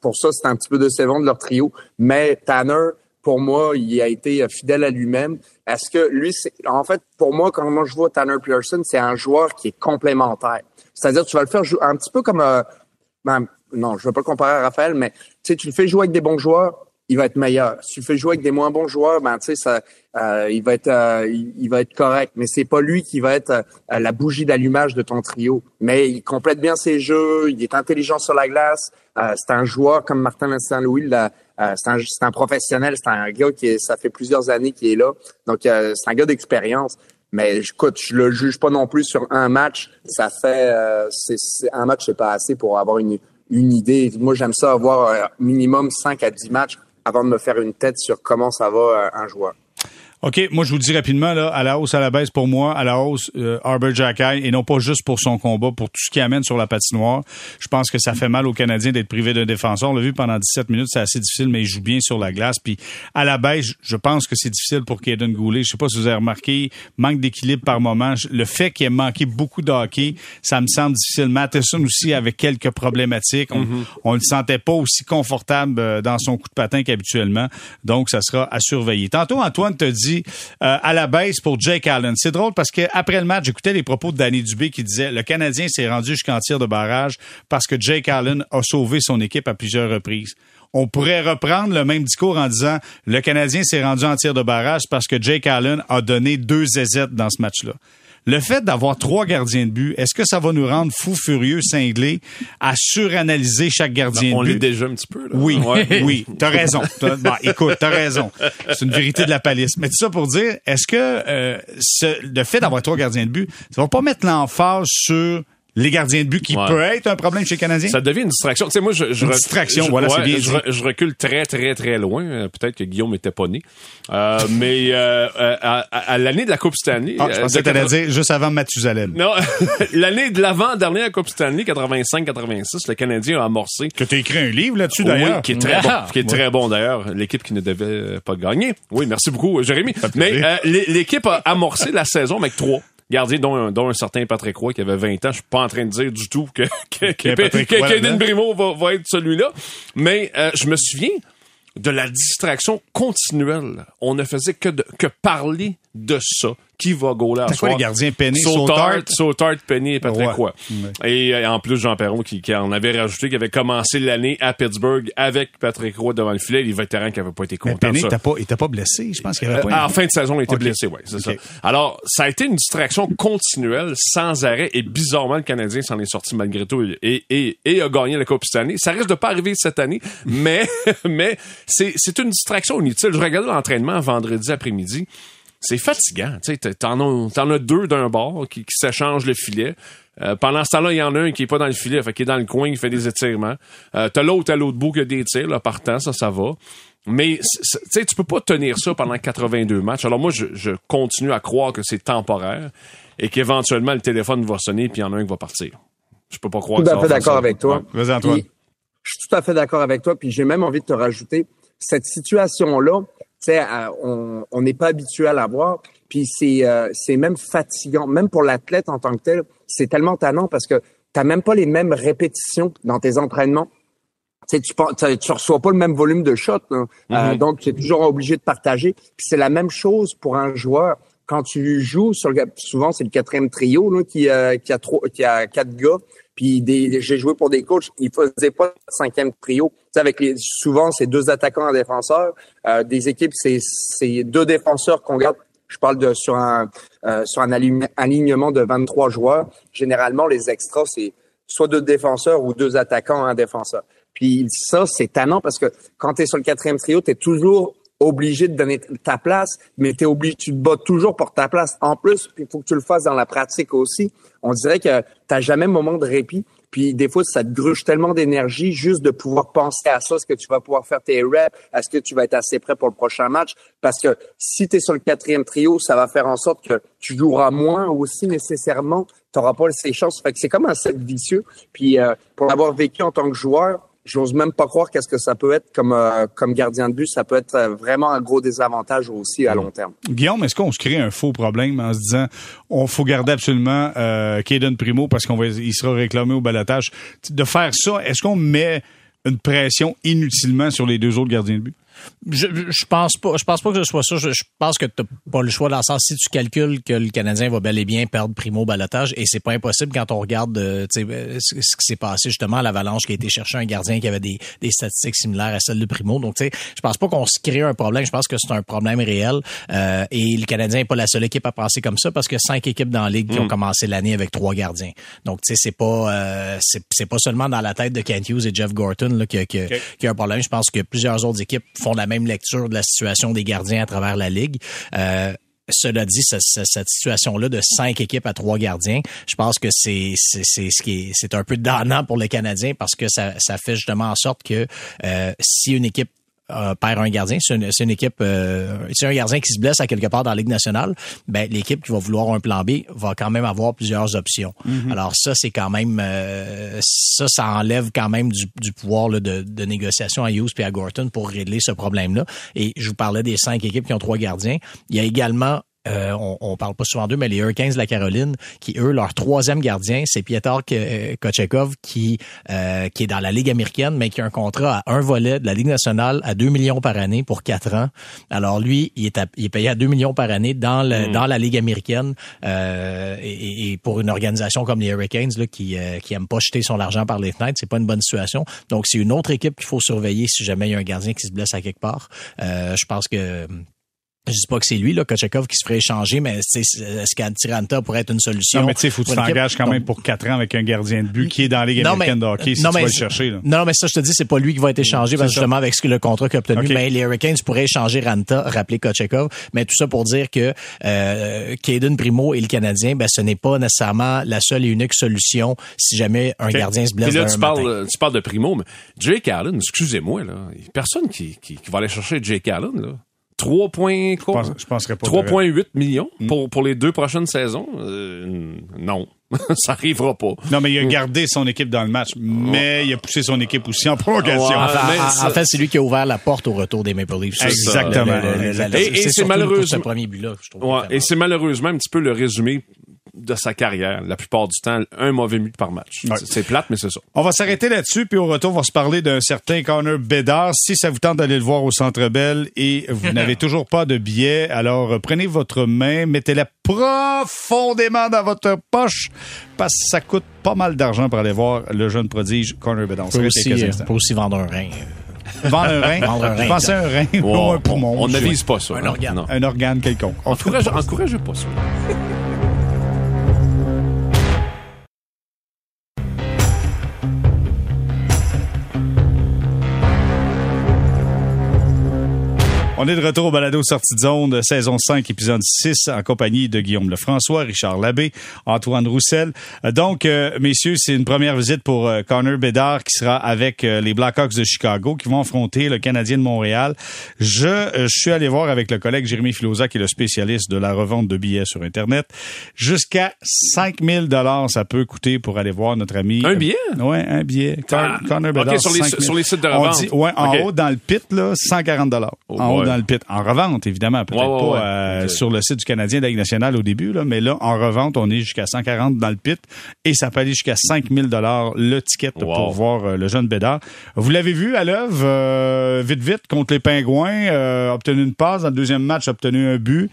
Speaker 4: pour ça, c'est un petit peu décevant de leur trio. Mais Tanner, pour moi, il a été fidèle à lui-même. Est-ce que lui, en fait, pour moi, quand je vois Tanner Pearson, c'est un joueur qui est complémentaire. C'est-à-dire, tu vas le faire jouer un petit peu comme, euh, ben, non, je veux pas le comparer à Raphaël, mais tu sais, tu le fais jouer avec des bons joueurs, il va être meilleur. Si tu le fais jouer avec des moins bons joueurs, ben tu sais, ça, euh, il va être, euh, il, va être correct. Mais c'est pas lui qui va être la bougie d'allumage de ton trio. Mais il complète bien ses jeux, il est intelligent sur la glace. c'est un joueur comme Martin Saint-Louis euh, c'est un, un, professionnel, c'est un gars qui ça fait plusieurs années qu'il est là. Donc, euh, c'est un gars d'expérience. Mais écoute, je le juge pas non plus sur un match. Ça fait euh, c'est, un match, c'est pas assez pour avoir une, une idée. Moi, j'aime ça avoir minimum 5 à 10 matchs avant de me faire une tête sur comment ça va un joueur.
Speaker 1: OK, moi je vous dis rapidement, là, à la hausse, à la baisse pour moi, à la hausse, euh, Arbor Jackay, et non pas juste pour son combat, pour tout ce qu'il amène sur la patinoire. Je pense que ça fait mal aux Canadiens d'être privés d'un défenseur. On l'a vu pendant 17 minutes, c'est assez difficile, mais il joue bien sur la glace. Puis à la baisse, je pense que c'est difficile pour Kaden Goulet. Je sais pas si vous avez remarqué, manque d'équilibre par moment. Le fait qu'il ait manqué beaucoup de hockey, ça me semble difficile. Matheson aussi avec quelques problématiques. On, mm-hmm. on le sentait pas aussi confortable euh, dans son coup de patin qu'habituellement. Donc, ça sera à surveiller. Tantôt, Antoine te dit euh, à la baisse pour Jake Allen. C'est drôle parce que après le match, j'écoutais les propos de Danny Dubé qui disait le Canadien s'est rendu jusqu'en tir de barrage parce que Jake Allen a sauvé son équipe à plusieurs reprises on pourrait reprendre le même discours en disant le Canadien s'est rendu en tir de barrage parce que Jake Allen a donné deux ZZ dans ce match-là. Le fait d'avoir trois gardiens de but, est-ce que ça va nous rendre fous, furieux, cinglés à suranalyser chaque gardien
Speaker 3: ben,
Speaker 1: de but?
Speaker 3: On l'est déjà un petit peu. Là.
Speaker 1: Oui, oui, t'as raison. Bah, écoute, t'as raison. C'est une vérité de la palisse. Mais tout ça pour dire, est-ce que euh, le fait d'avoir trois gardiens de but, ça va pas mettre l'emphase sur les gardiens de but qui peut être un problème chez les Canadiens?
Speaker 3: Ça devient une distraction. Tu sais, moi, je, je
Speaker 1: une distraction, voilà, c'est bien.
Speaker 3: Je, recule très, très, très loin. Euh, peut-être que Guillaume était pas né. Euh, mais euh, à, l'année de la Coupe Stanley...
Speaker 1: Ah, je pensais que t'allais dire juste avant Mathusalem.
Speaker 3: Non, l'année de l'avant-dernière Coupe Stanley, 85-86, le Canadien a amorcé...
Speaker 1: Que tu écrit un livre là-dessus, d'ailleurs.
Speaker 3: Oui, qui est très bon. Qui est très bon, d'ailleurs. L'équipe qui ne devait pas gagner. Oui, merci beaucoup, Jérémy. Mais l'équipe a amorcé la saison avec trois gardien dont un, dont un certain Patrick Roy qui avait 20 ans. Je suis pas en train de dire du tout que, que, que, Brimo va, va être celui-là. Mais euh, je me souviens de la distraction continuelle. On ne faisait que, de, que parler de ça qui va gauler à
Speaker 1: quoi les gardiens Penny,
Speaker 3: Sautard, Sautard, Penny et Patrick Roy. Et euh, en plus, Jean Perron qui, qui, en avait rajouté, qui avait commencé l'année à Pittsburgh avec Patrick Roy devant le filet, les vétérans qui n'avaient pas été contents.
Speaker 1: Mais Penny n'était pas, était pas blessé, je pense qu'il avait pas.
Speaker 3: Euh, en fin de saison, il était blessé, ouais, c'est ça. Alors, ça a été une distraction continuelle, sans arrêt, et bizarrement, le Canadien s'en est sorti malgré tout et, et, et a gagné la Coupe cette année. Ça risque de pas arriver cette année, mais, mais c'est, c'est une distraction inutile. Je regardais l'entraînement vendredi après-midi c'est fatigant. Tu sais, t'en as, deux d'un bord qui, qui s'échangent le filet. Euh, pendant ce temps-là, il y en a un qui est pas dans le filet, fait qui est dans le coin, qui fait des étirements. Euh, t'as l'autre à l'autre bout qui a des tirs, là, partant, ça, ça va. Mais tu sais, tu peux pas tenir ça pendant 82 matchs. Alors moi, je, continue à croire que c'est temporaire et qu'éventuellement le téléphone va sonner puis il y en a un qui va partir. Je peux pas croire.
Speaker 4: Tout
Speaker 3: à
Speaker 4: fait d'accord avec toi.
Speaker 1: Vas-y Antoine.
Speaker 4: je suis tout à fait d'accord avec toi. Puis j'ai même envie de te rajouter cette on n'est pas habitué à la voir. Puis c'est euh, c'est même fatigant, même pour l'athlète en tant que tel, c'est tellement tannant parce que tu même pas les mêmes répétitions dans tes entraînements. Tu tu, tu reçois pas le même volume de shots, hein. euh, mm-hmm. donc tu es toujours obligé de partager. Puis c'est la même chose pour un joueur quand tu joues sur le souvent c'est le quatrième trio là, qui euh, qui a trois qui a quatre gars puis j'ai joué pour des coachs, ils faisaient pas cinquième trio. Tu avec les, souvent, c'est deux attaquants, un défenseur. Euh, des équipes, c'est, deux défenseurs qu'on garde. Je parle de sur un euh, sur un alignement de 23 joueurs. Généralement, les extras, c'est soit deux défenseurs ou deux attaquants, un défenseur. Puis ça, c'est tannant parce que quand tu es sur le quatrième trio, tu es toujours obligé de donner ta place, mais t'es obligé, tu te bats toujours pour ta place. En plus, il faut que tu le fasses dans la pratique aussi. On dirait que t'as jamais moment de répit. Puis des fois, ça te gruge tellement d'énergie juste de pouvoir penser à ça. Est-ce que tu vas pouvoir faire tes reps? Est-ce que tu vas être assez prêt pour le prochain match? Parce que si tu es sur le quatrième trio, ça va faire en sorte que tu joueras moins aussi nécessairement. Tu n'auras pas ces chances. Fait que c'est comme un cercle vicieux. Puis euh, pour l'avoir vécu en tant que joueur, j'ose même pas croire qu'est-ce que ça peut être comme euh, comme gardien de but. Ça peut être euh, vraiment un gros désavantage aussi à long terme.
Speaker 1: Guillaume, est-ce qu'on se crée un faux problème en se disant on faut garder absolument euh, Kaden Primo parce qu'on va il sera réclamé au balotage? De faire ça, est-ce qu'on met une pression inutilement sur les deux autres gardiens de but?
Speaker 2: Je, je pense pas. Je pense pas que ce soit ça. Je, pense que t'as pas le choix dans le sens si tu calcules que le Canadien va bel et bien perdre primo balotage et c'est pas impossible quand on regarde euh, euh, ce, qui s'est passé justement à l'Avalanche qui a été chercher un gardien qui avait des, des statistiques similaires à celles de primo. Donc tu sais, je pense pas qu'on se crée un problème. Je pense que c'est un problème réel euh, et le Canadien est pas la seule équipe à penser comme ça parce que cinq équipes dans la ligue qui ont mm. commencé l'année avec trois gardiens. Donc tu sais, c'est pas euh, c'est pas seulement dans la tête de Kent Hughes et Jeff Gorton là, qu'il y, a un problème. Je pense que plusieurs autres équipes font la même lecture de la situation des gardiens à travers la ligue. Euh, cela dit, cette situation-là de cinq équipes à trois gardiens, je pense que c'est c'est ce qui c'est un peu donnant pour les Canadiens parce que ça, ça fait justement en sorte que euh, si une équipe euh, perd un gardien, c'est une, une, équipe, euh, c'est un gardien qui se blesse à quelque part dans la Ligue nationale, ben l'équipe qui va vouloir un plan B va quand même avoir plusieurs options. Mhm. Alors ça, c'est quand même, euh, ça, ça enlève quand même du, du pouvoir là, de, de, négociation à Hughes et à Gorton pour régler ce problème-là. Et je vous parlais des cinq équipes qui ont trois gardiens. Il y a également euh, on, on, parle pas souvent d'eux, mais les Hurricanes de la Caroline, qui eux, leur troisième gardien, c'est Pietar Kochekov, qui euh, qui est dans la Ligue américaine, mais qui a un contrat à un volet de la Ligue nationale à 2 millions par année pour quatre ans. Alors lui, il est, il est payé à 2 millions par année dans le, hmm. dans la Ligue américaine euh, et, et, pour une organisation comme les Hurricanes là, qui euh, qui aime pas jeter son argent par les fenêtres, c'est pas une bonne situation. Donc c'est une autre équipe qu'il faut surveiller si jamais il y a un gardien qui se blesse à quelque part. Euh, je pense que je dis pas que c'est lui, là, Kochekov, qui se ferait échanger, mais est-ce qu'Antiranta pourrait être une solution?
Speaker 1: Non, mais tu sais, faut que tu t'engages quand même pour quatre ans avec un gardien de but qui est dans la Ligue américaine de hockey, si non, tu mais, vas le chercher. Là.
Speaker 2: Non, mais ça, je te dis, c'est pas lui qui va être échangé, parce justement, avec ce que le contrat qu'il a obtenu, mais les Hurricanes pourraient échanger Ranta, rappeler Kochekov, mais tout ça pour dire que euh, Caden Primo et le Canadien, ben, ce n'est pas nécessairement la seule et unique solution si jamais un gardien se blesse
Speaker 3: là, tu parles, tu parles de Primo, mais Jake Allen, excusez-moi, là, personne qui, qui, qui va aller chercher Jake Allen, là. 3 points, quoi? Je, pense, 3,8 millions hmm. pour, pour les deux prochaines saisons? Euh, non. ça arrivera pas.
Speaker 1: Non, mais il a gardé son équipe dans le match, mais il a poussé son équipe aussi en prolongation.
Speaker 2: en, fait, c'est lui qui a ouvert la porte au retour des Maple Leafs.
Speaker 1: Exactement.
Speaker 3: et c'est malheureusement
Speaker 2: ce premier but-là, je
Speaker 3: trouve. et c'est malheureusement un petit peu le résumé de sa carrière. La plupart du temps, un mauvais but par match. C'est plate, mais c'est ça.
Speaker 1: On va s'arrêter là-dessus, puis au retour, on va se parler d'un certain Connor Bedard. Si ça vous tente d'aller le voir au Centre Bell et vous n'avez toujours pas de billet, alors euh, prenez votre main, mettez-la profondément dans votre poche, parce que ça coûte pas mal d'argent pour aller voir le jeune prodige Connor Bedard.
Speaker 2: On peut aussi, euh, aussi vendre un rein.
Speaker 1: Vendre un rein? Vendre un rein. Pensais un rein ou un poumon.
Speaker 3: On n'avise pas ça.
Speaker 2: Un organe.
Speaker 1: Un organe quelconque.
Speaker 3: Encourage, encouragez pas ça.
Speaker 1: On est de retour au balado sortie de zone, saison 5, épisode 6, en compagnie de Guillaume Lefrançois, Richard Labbé, Antoine Roussel. Euh, donc, euh, messieurs, c'est une première visite pour euh, Connor Bedard qui sera avec les Blackhawks de Chicago qui vont affronter le Canadien de Montréal. Je, je suis allé voir avec le collègue Jérémy Filosa, qui est le spécialiste de la revente de billets sur Internet. Jusqu'à 5000 dollars, ça peut coûter pour aller voir notre ami.
Speaker 3: Un billet?
Speaker 1: Ouais, un billet.
Speaker 3: Ah, Connor Bedard. sur, les, sur les sites de revente.
Speaker 1: dit, ouais, en haut, dans le pit, là, 140 dollars.
Speaker 3: Oh
Speaker 1: dans le pit. En revente, évidemment. Peut-être pas euh, sur le site du Canadien de la Ligue nationale au début, là, mais là, en revente, on est jusqu'à 140 dans le pit et ça peut aller jusqu'à 5000 dollars le ticket pour voir euh, le jeune Bédard. Vous l'avez vu à l'œuvre, euh, vite, vite, contre les Pingouins, obtenu une passe. Dans le deuxième match, obtenu un but.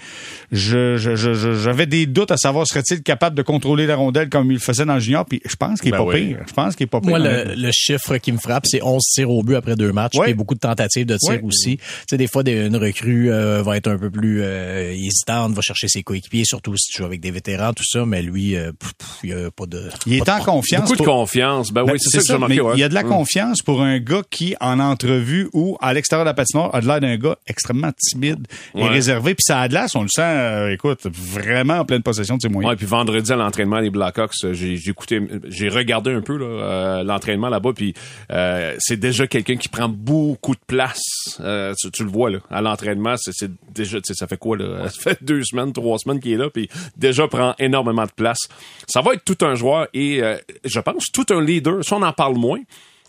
Speaker 1: Je, j'avais des doutes à savoir serait-il capable de contrôler la rondelle comme il le faisait dans le junior. Puis je pense qu'il est ben pas pire. Je pense qu'il est pas pire.
Speaker 2: Moi, le, chiffre qui me frappe, c'est 11 tirs au but après deux matchs. Il y a beaucoup de tentatives de tir aussi. Tu sais, des fois, des, jeune recrue euh, va être un peu plus euh, hésitante, va chercher ses coéquipiers, surtout si tu joues avec des vétérans, tout ça, mais lui, euh, pff, pff, il y a pas de...
Speaker 1: Il est en
Speaker 2: de-
Speaker 1: confiance.
Speaker 3: Beaucoup de confiance. Ben,
Speaker 1: Ben,
Speaker 3: oui, c'est ça que
Speaker 1: mais
Speaker 3: ouais.
Speaker 1: Il y a de la
Speaker 3: Mm.
Speaker 1: confiance pour un gars qui, en entrevue ou à l'extérieur de la patinoire, a de l'air d'un gars extrêmement timide et
Speaker 3: Ouais.
Speaker 1: réservé. Puis ça a de l'air, on le sent, euh, écoute, vraiment en pleine possession de ses moyens.
Speaker 3: Ouais, puis vendredi à l'entraînement des Blackhawks, euh, j'ai j'ai écouté, j'ai regardé un peu là, euh, l'entraînement là-bas, puis euh, c'est déjà quelqu'un qui prend beaucoup de place. Euh, tu, tu le vois là, à l'entraînement, c'est c'est déjà, tu sais, ça fait quoi là? Ça fait deux semaines, trois semaines qu'il est là, puis déjà prend énormément de place. Ça va être tout un joueur et euh, je pense tout un leader. Ça on en parle moins.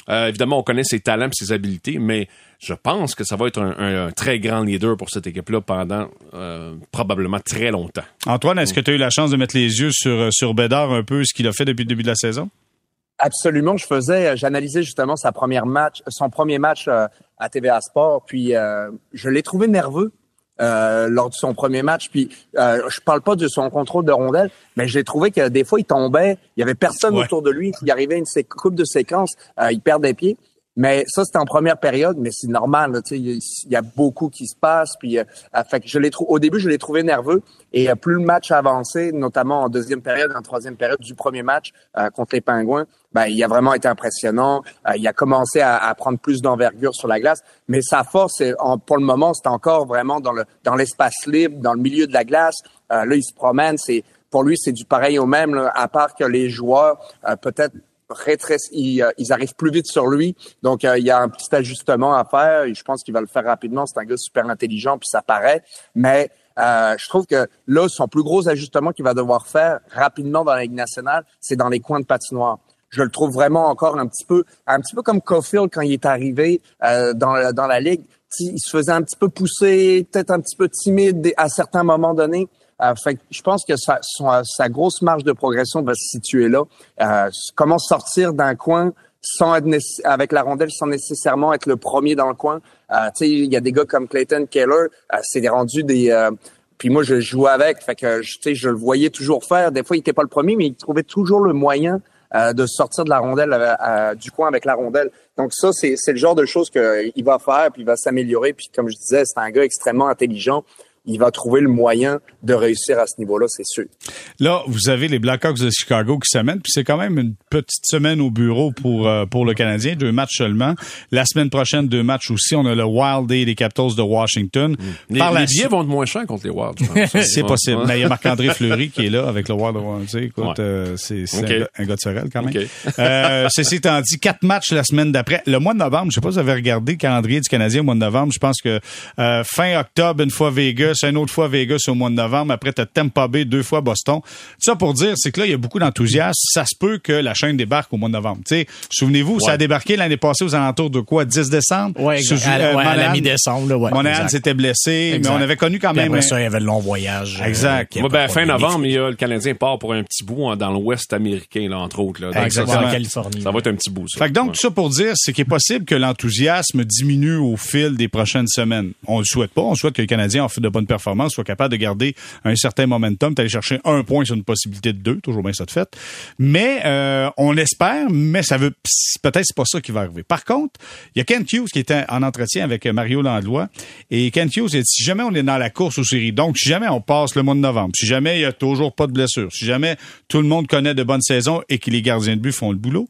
Speaker 3: Euh, évidemment, on connaît ses talents et ses habiletés, mais je pense que ça va être un, un- un très grand leader pour cette équipe-là pendant euh, probablement très longtemps.
Speaker 1: Antoine, est-ce que tu as eu la chance de mettre les yeux sur, sur Bédard un peu, ce qu'il a fait depuis le début de la saison?
Speaker 4: Absolument, je faisais, j'analysais justement sa première match, son premier match euh, à TVA Sport, puis euh, je l'ai trouvé nerveux euh, lors de son premier match. Puis euh, je parle pas de son contrôle de rondelle, mais j'ai trouvé que des fois il tombait, il y avait personne
Speaker 1: Ouais.
Speaker 4: autour de lui, il arrivait une coupe de séquences, euh, il perdait pied. Mais ça, c'était en première période, mais c'est normal. Il y, a- beaucoup qui se passe. Puis, euh, euh, fait que je au début, je l'ai trouvé nerveux. Et euh, plus le match avançait, notamment en deuxième période, en troisième période du premier match euh, contre les Pingouins, ben, il a vraiment été impressionnant. Euh, il a commencé à, à prendre plus d'envergure sur la glace. Mais sa force, en- pour le moment, c'est encore vraiment dans le dans l'espace libre, dans le milieu de la glace. Euh, là, il se promène. C'est pour lui, c'est du pareil au même. là, à part que les joueurs euh, peut-être rétrécissent, ils, ils arrivent plus vite sur lui. Donc, euh, il y a un petit ajustement à faire. Et je pense qu'il va le faire rapidement. C'est un gars super intelligent, puis ça paraît. Mais euh, je trouve que là, son plus gros ajustement qu'il va devoir faire rapidement dans la Ligue nationale, c'est dans les coins de patinoire. Je le trouve vraiment encore un petit peu, un petit peu comme Caulfield quand il est arrivé euh, dans, dans la ligue. Il se faisait un petit peu pousser, peut-être un petit peu timide à certains moments donnés. Euh, fait je pense que sa, son- sa grosse marge de progression va se situer là. Euh, comment sortir d'un coin sans être avec la rondelle sans nécessairement être le premier dans le coin? Euh, il y a des gars comme Clayton Keller, euh, c'est rendu des euh, puis moi je jouais avec, fait que je- le voyais toujours faire. Des fois, il était pas le premier, mais il trouvait toujours le moyen euh, de sortir de la rondelle euh, du coin avec la rondelle. Donc ça, c'est le genre de choses qu'il va faire, puis il va s'améliorer. Puis comme je disais, c'est un gars extrêmement intelligent. Il va trouver le moyen de réussir à ce niveau-là, c'est sûr.
Speaker 1: Là, vous avez les Blackhawks de Chicago qui s'amènent, puis c'est quand même une petite semaine au bureau pour euh, pour le Canadien, deux matchs seulement. La semaine prochaine, deux matchs aussi. On a le Wild Day des Capitals de Washington. Par la
Speaker 3: les billets vont être moins chers contre les pense.
Speaker 1: C'est possible. Mais il y a Marc-André Fleury qui est là avec le Wild. Écoute,
Speaker 3: Ouais.
Speaker 1: euh, c'est un, gars, un gars de Sorel quand même. Euh, ceci étant dit, quatre matchs la semaine d'après. Le mois de novembre, je sais pas si vous avez regardé le calendrier du Canadien au mois de novembre. Je pense que euh, fin octobre, une fois Vegas, une autre fois Vegas au mois de novembre. Après, t'as Tampa Bay, deux fois Boston. Ça pour dire, c'est que là, il y a beaucoup d'enthousiasme. Ça se peut que la chaîne débarque au mois de novembre. Tu sais, souvenez-vous, ça a débarqué l'année passée aux alentours de quoi? 10 décembre?
Speaker 2: Exact. À,
Speaker 1: euh,
Speaker 2: ouais, à la
Speaker 1: Monahan-
Speaker 2: mi-décembre, là, ouais.
Speaker 1: Monahan s'était blessé,
Speaker 2: Exact.
Speaker 1: mais on avait connu quand même...
Speaker 2: Après ça, il y avait le long voyage. euh,
Speaker 1: Exact.
Speaker 3: ben, fin novembre, il y a le Canadien part pour un petit bout hein, dans l'Ouest américain, là, entre autres. Là. Donc,
Speaker 1: Exactement.
Speaker 2: en Californie.
Speaker 3: ça va être un petit bout, ça.
Speaker 1: Fait que donc,
Speaker 3: Ouais.
Speaker 1: tout ça pour dire, c'est qu'il est possible que l'enthousiasme diminue au fil des prochaines semaines. On le souhaite pas. On souhaite que le Canadien, en fait de bonnes performances, soit capable de garder un certain momentum, d'aller chercher un point sur une possibilité de deux. Toujours bien ça de fait. Mais, euh, on espère, mais ça veut, peut-être c'est pas ça qui va arriver. Par contre, il y a Kent Hughes qui était en entretien avec Mario Landlois. Et Kent Hughes, il dit, si jamais on est dans la course aux séries, donc si jamais on passe le mois de novembre, si jamais il y a toujours pas de blessure, si jamais tout le monde connaît de bonnes saisons et que les gardiens de but font le boulot,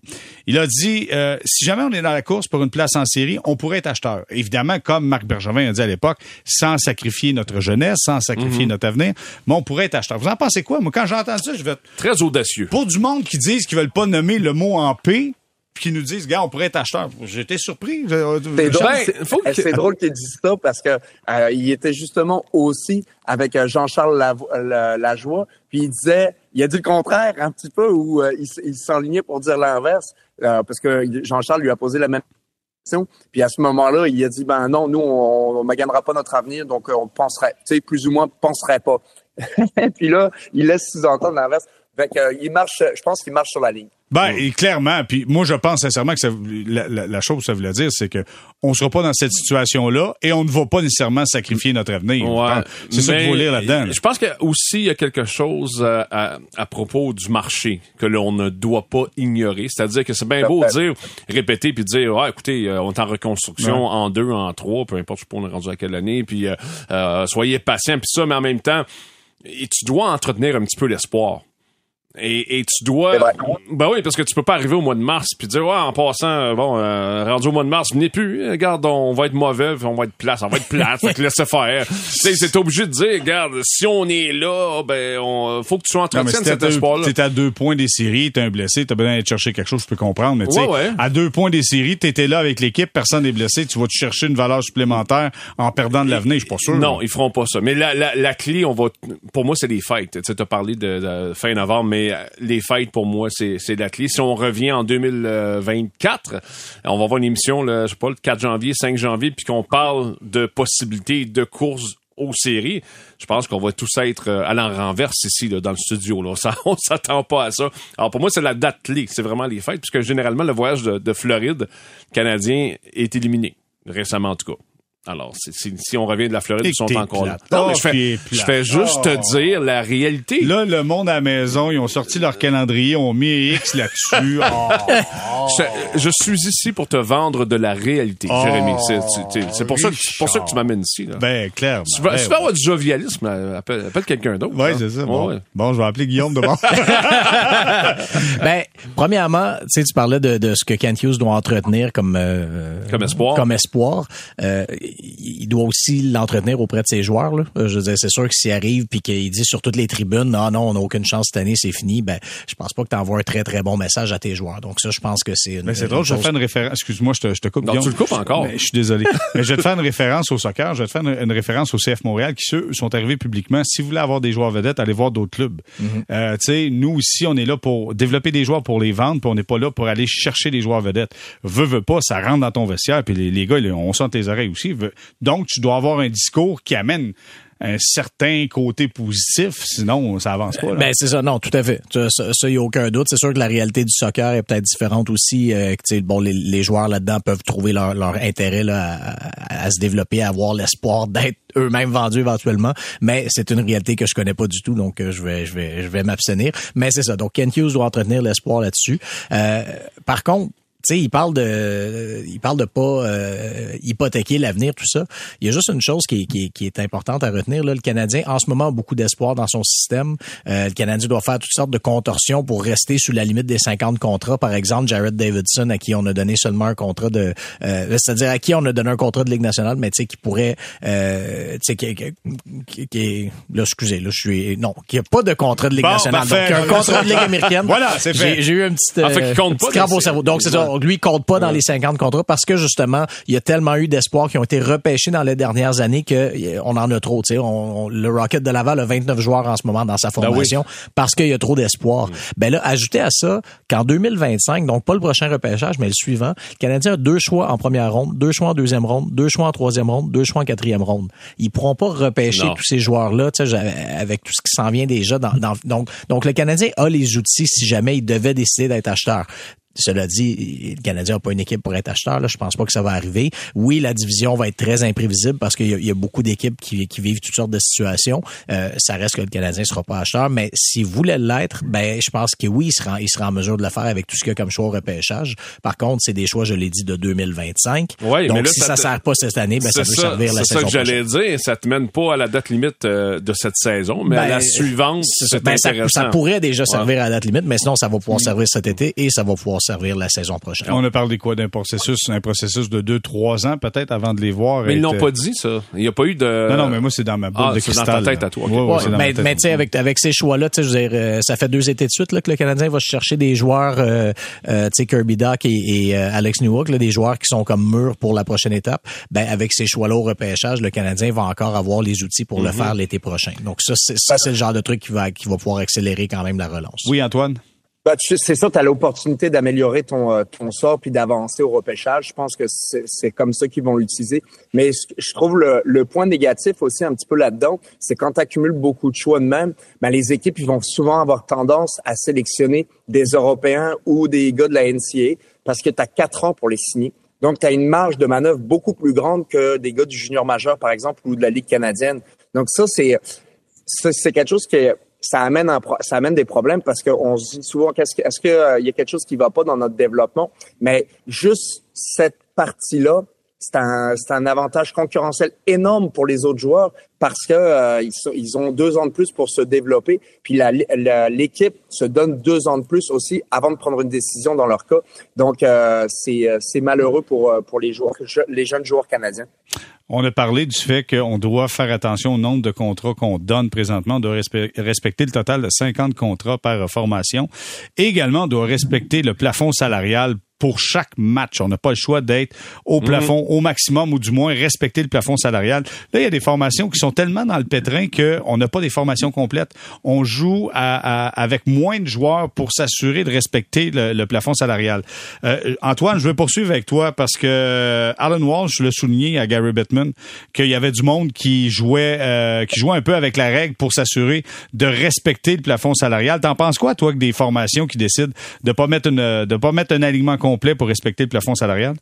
Speaker 1: il a dit, euh, si jamais on est dans la course pour une place en série, on pourrait être acheteur. Évidemment, comme Marc Bergevin a dit à l'époque, sans sacrifier notre jeunesse, sans sacrifier notre avenir, mais on pourrait être acheteur. Vous en pensez quoi? Moi, quand j'entends ça, je vais
Speaker 3: Très audacieux.
Speaker 1: pour du monde qui disent qu'ils veulent pas nommer le mot en P, puis qui nous disent, gars, on pourrait être acheteur. J'étais surpris.
Speaker 4: C'est drôle,
Speaker 3: Ben,
Speaker 4: c'est-
Speaker 3: faut que-
Speaker 4: c'est drôle qu'il dise ça parce que euh, il était justement aussi avec euh, Jean-Charles Lavo- la- Lajoie, puis il disait, il a dit le contraire un petit peu où euh, il, s'enlignait pour dire l'inverse euh, parce que Jean-Charles lui a posé la même question. Puis à ce moment-là, il a dit ben non, nous on, on maganera pas notre avenir, donc euh, on penserait, tu sais, plus ou moins penserait pas. puis là, il laisse sous-entendre l'inverse. Fait que, euh, il marche, je pense qu'il marche sur la ligne.
Speaker 1: Ben, et clairement, puis moi je pense sincèrement que ça, la, la, la, chose que ça voulait dire, c'est que on sera pas dans cette situation-là et on ne va pas nécessairement sacrifier notre avenir.
Speaker 3: Ouais,
Speaker 1: c'est ça qu'il faut lire là-dedans.
Speaker 3: Je pense que aussi il y a quelque chose à, à, à propos du marché que l'on ne doit pas ignorer. C'est-à-dire que c'est bien beau dire, répéter puis dire, ouais, écoutez, euh, on est en reconstruction en deux, en trois, peu importe, je sais pas on est rendu à quelle année, puis euh, euh, soyez patient puis ça, mais en même temps, et tu dois entretenir un petit peu l'espoir. Et, et, tu dois. Ben oui, parce que tu peux pas arriver au mois de mars puis dire ouais, en passant, euh, bon, euh, rendu au mois de mars, venez plus. Regarde, on va être mauvais, on va être place, on va être plate, fait que laisse faire. tu c'est obligé de dire, regarde, si on est là, ben, on, faut que tu sois entretenu cet espoir-là.
Speaker 1: T'es à deux points des séries, t'es un blessé, t'as besoin d'aller chercher quelque chose, je peux comprendre, mais tu sais,
Speaker 3: ouais,
Speaker 1: à deux points des séries, t'étais là avec l'équipe, personne n'est blessé, tu vas te chercher une valeur supplémentaire en perdant de l'avenir, je suis pas sûr.
Speaker 3: Non, ils feront pas ça. Mais la, la, la clé, on va, pour moi, c'est les fêtes. Tu sais, t'as parlé de, de fin novembre, mais les fêtes pour moi, c'est la clé. Si on revient en 2024, on va avoir une émission, là, je sais pas, le 4 janvier, 5 janvier, puis qu'on parle de possibilités de courses aux séries, je pense qu'on va tous être euh, à l'enrenverse ici là, dans le studio. Là. Ça, on s'attend pas à ça. Alors pour moi, c'est la date clé. C'est vraiment les fêtes, puisque généralement, le voyage de Floride canadien est éliminé, récemment en tout cas. Alors, si on revient de la Floride, ils sont encore là. Non, mais je fais, je fais juste te oh. dire la réalité.
Speaker 1: Là, le monde à la maison, ils ont sorti leur calendrier, ont mis X là-dessus.
Speaker 3: Oh. je, suis ici pour te vendre de la réalité, oh. Jérémy. C'est pour, ça que, pour ça que tu m'amènes ici. Là.
Speaker 1: Ben, clair.
Speaker 3: Tu veux, ben, avoir du jovialisme, appelle, appelle quelqu'un d'autre.
Speaker 1: Oui, c'est ça. Bon. bon. je vais appeler Guillaume de
Speaker 2: ben, premièrement, tu sais, tu parlais de, de, ce que Kent Hughes doit entretenir comme, euh,
Speaker 3: comme espoir.
Speaker 2: Comme espoir. Euh, il doit aussi l'entretenir auprès de ses joueurs. Là. Je veux dire, c'est sûr que s'il arrive puis qu'il dit sur toutes les tribunes, non, non, on n'a aucune chance cette année, c'est fini. Ben, je pense pas que tu envoies un très très bon message à tes joueurs. Donc ça, je pense que c'est.
Speaker 1: Mais c'est drôle. Je vais te faire une référence. Excuse-moi, je te, je te coupe.
Speaker 3: Non, tu le coupes encore.
Speaker 1: je suis désolé. mais je vais te faire une référence au soccer. Je vais te faire une, référence au CF Montréal qui ceux sont arrivés publiquement. Si vous voulez avoir des joueurs vedettes, allez voir d'autres clubs. Mm-hmm. euh, tu sais, nous ici, on est là pour développer des joueurs pour les vendre, puis on n'est pas là pour aller chercher des joueurs vedettes. Veux, veux pas, ça rentre dans ton vestiaire, puis les, les gars, on sent tes oreilles aussi. Donc, tu dois avoir un discours qui amène un certain côté positif, sinon ça avance pas.
Speaker 2: Ben c'est ça, non, tout à fait. Ça, il y a aucun doute. C'est sûr que la réalité du soccer est peut-être différente aussi. Euh, bon, les, joueurs là-dedans peuvent trouver leur, intérêt là, à, se développer, à avoir l'espoir d'être eux-mêmes vendus éventuellement. Mais c'est une réalité que je connais pas du tout, donc euh, je vais, je vais, je vais m'abstenir. Mais c'est ça. Donc Ken Hughes doit entretenir l'espoir là-dessus. Euh, par contre, sais, il parle de, il parle de pas euh, hypothéquer l'avenir, tout ça. Il y a juste une chose qui est, qui qui est importante à retenir. Là, le Canadien, en ce moment, a beaucoup d'espoir dans son système. Euh, le Canadien doit faire toutes sortes de contorsions pour rester sous la limite des 50 contrats. Par exemple, Jared Davidson, à qui on a donné seulement un contrat de, euh, c'est-à-dire à qui on a donné un contrat de Ligue nationale, mais tu sais, qui pourrait, euh, tu sais, qui, qui, qui, là, excusez, là, je suis, non, qui a pas de contrat de Ligue nationale, donc un contrat de Ligue américaine.
Speaker 1: voilà, c'est fait.
Speaker 2: J'ai eu un petit,
Speaker 3: en fait, compte pas
Speaker 2: au cerveau. Donc c'est ça donc lui compte pas dans les 50 contrats parce que justement, il y a tellement eu d'espoirs qui ont été repêchés dans les dernières années que on en a trop. Tu sais, on, le Rocket de Laval a 29 joueurs en ce moment dans sa ben formation parce qu'il y a trop d'espoir. Mm. Ben là, ajoutez à ça qu'en 2025, donc pas le prochain repêchage, mais le suivant, le Canadien a deux choix en première ronde, deux choix en deuxième ronde, deux choix en troisième ronde, deux choix en quatrième ronde. Ils pourront pas repêcher tous ces joueurs-là, tu sais, avec tout ce qui s'en vient déjà. Dans, dans, donc, donc le Canadien a les outils si jamais il devait décider d'être acheteur. Cela dit, le Canadien n'a pas une équipe pour être acheteur. Là. Je pense pas que ça va arriver. Oui, la division va être très imprévisible parce qu'il y, a beaucoup d'équipes qui, vivent toutes sortes de situations. Euh, ça reste que le Canadien sera pas acheteur. Mais s'il voulait l'être, ben je pense que oui, il sera, il sera en mesure de le faire avec tout ce qu'il y a comme choix au repêchage. Par contre, c'est des choix, je l'ai dit, de 2025.
Speaker 3: Oui,
Speaker 2: Donc,
Speaker 3: mais
Speaker 2: si ça, ne sert pas cette année, ben ça peut servir la
Speaker 3: saison
Speaker 2: C'est
Speaker 3: ça que j'allais dire. Ça te mène pas à la date limite euh, de cette saison, mais à la ben, suivante, c'est ben, intéressant.
Speaker 2: Ça, pourrait déjà servir à la date limite, mais sinon, ça va pouvoir servir cet été et ça va pouvoir servir la saison
Speaker 1: on a parlé quoi d'un processus, un processus de deux, trois ans peut-être avant de les voir.
Speaker 3: Mais ils n'ont pas dit ça. Il n'y a pas eu de.
Speaker 1: Non, non, mais moi c'est dans ma boule ah, de cristal.
Speaker 3: dans ta tête à toi.
Speaker 2: mais tu sais, avec avec ces choix-là, tu sais, euh, ça fait deux étés de suite là, que le Canadien va chercher des joueurs, euh, euh, tu sais, Kirby Doc et, Alex Newhook, là, des joueurs qui sont comme mûrs pour la prochaine étape. Ben avec ces choix-là au repêchage, le Canadien va encore avoir les outils pour le mm-hmm. faire l'été prochain. Donc ça, c'est le genre de truc qui va qui va pouvoir accélérer quand même la relance.
Speaker 1: Oui, Antoine?
Speaker 4: Bah, c'est ça, tu as l'opportunité d'améliorer ton, euh, ton sort puis d'avancer au repêchage. Je pense que c'est comme ça qu'ils vont l'utiliser. Mais je trouve le, le, point négatif aussi un petit peu là-dedans, c'est quand tu accumules beaucoup de choix de même, ben, les équipes ils vont souvent avoir tendance à sélectionner des Européens ou des gars de la NCA parce que tu as quatre ans pour les signer. Donc, tu as une marge de manœuvre beaucoup plus grande que des gars du junior majeur, par exemple, ou de la Ligue canadienne. Donc, ça, c'est c'est quelque chose qui est ça amène ça amène des problèmes parce qu'on se dit souvent qu'est-ce que est-ce qu'il euh, y a quelque chose qui va pas dans notre développement? Mais juste cette partie là c'est un, un avantage concurrentiel énorme pour les autres joueurs parce que euh, ils, ils, ont deux ans de plus pour se développer. Puis l'équipe se donne deux ans de plus aussi avant de prendre une décision dans leur cas. Donc euh, c'est, c'est malheureux pour pour les joueurs, les jeunes joueurs canadiens.
Speaker 1: On a parlé du fait qu'on doit faire attention au nombre de contrats qu'on donne présentement. On doit respecter le total de 50 contrats par formation. Et également, on doit respecter le plafond salarial pour chaque match. On n'a pas le choix d'être au mhm. plafond au maximum ou du moins respecter le plafond salarial. Là, il y a des formations qui sont tellement dans le pétrin qu'on n'a pas des formations complètes. On joue avec moins de joueurs pour s'assurer de respecter le, plafond salarial. Euh, Antoine, je veux poursuivre avec toi parce que Alan Walsh le souligné à Gary Bettman qu'il y avait du monde qui jouait euh, qui jouait un peu avec la règle pour s'assurer de respecter le plafond salarial. T'en penses quoi, toi, que des formations qui décident de pas mettre une, de pas mettre un alignement complet pour respecter le plafond salarial?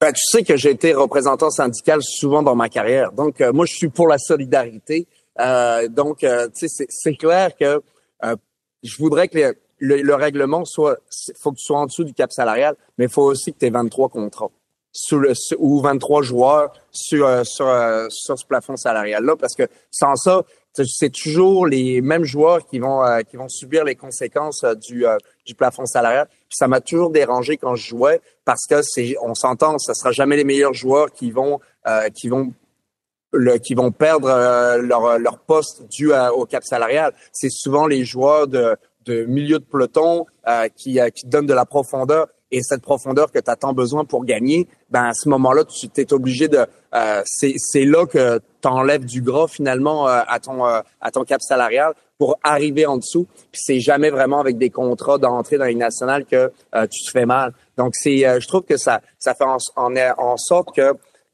Speaker 4: Ben, tu sais que j'ai été représentant syndical souvent dans ma carrière. Donc, euh, moi, je suis pour la solidarité. Euh, donc, euh, tu c'est clair que je voudrais que le, règlement soit, faut que tu sois en dessous du cap salarial, mais il faut aussi que tu aies 23 contrats ou 23 joueurs sur, sur, sur ce plafond salarial-là, parce que sans ça, c'est toujours les mêmes joueurs qui vont qui vont subir les conséquences du du plafond salarial. Ça m'a toujours dérangé quand je jouais parce que c'est on s'entend, ça sera jamais les meilleurs joueurs qui vont qui vont qui vont perdre leur leur poste dû au cap salarial. C'est souvent les joueurs de de milieu de peloton qui qui donnent de la profondeur et cette profondeur que tu as tant besoin pour gagner, ben à ce moment-là, tu es obligé de euh, c'est là que tu enlèves du gras finalement euh, à ton euh, à ton cap salarial pour arriver en dessous. Puis c'est jamais vraiment avec des contrats d'entrée dans les nationales que tu te fais mal. Donc c'est je trouve que ça ça fait en, sorte que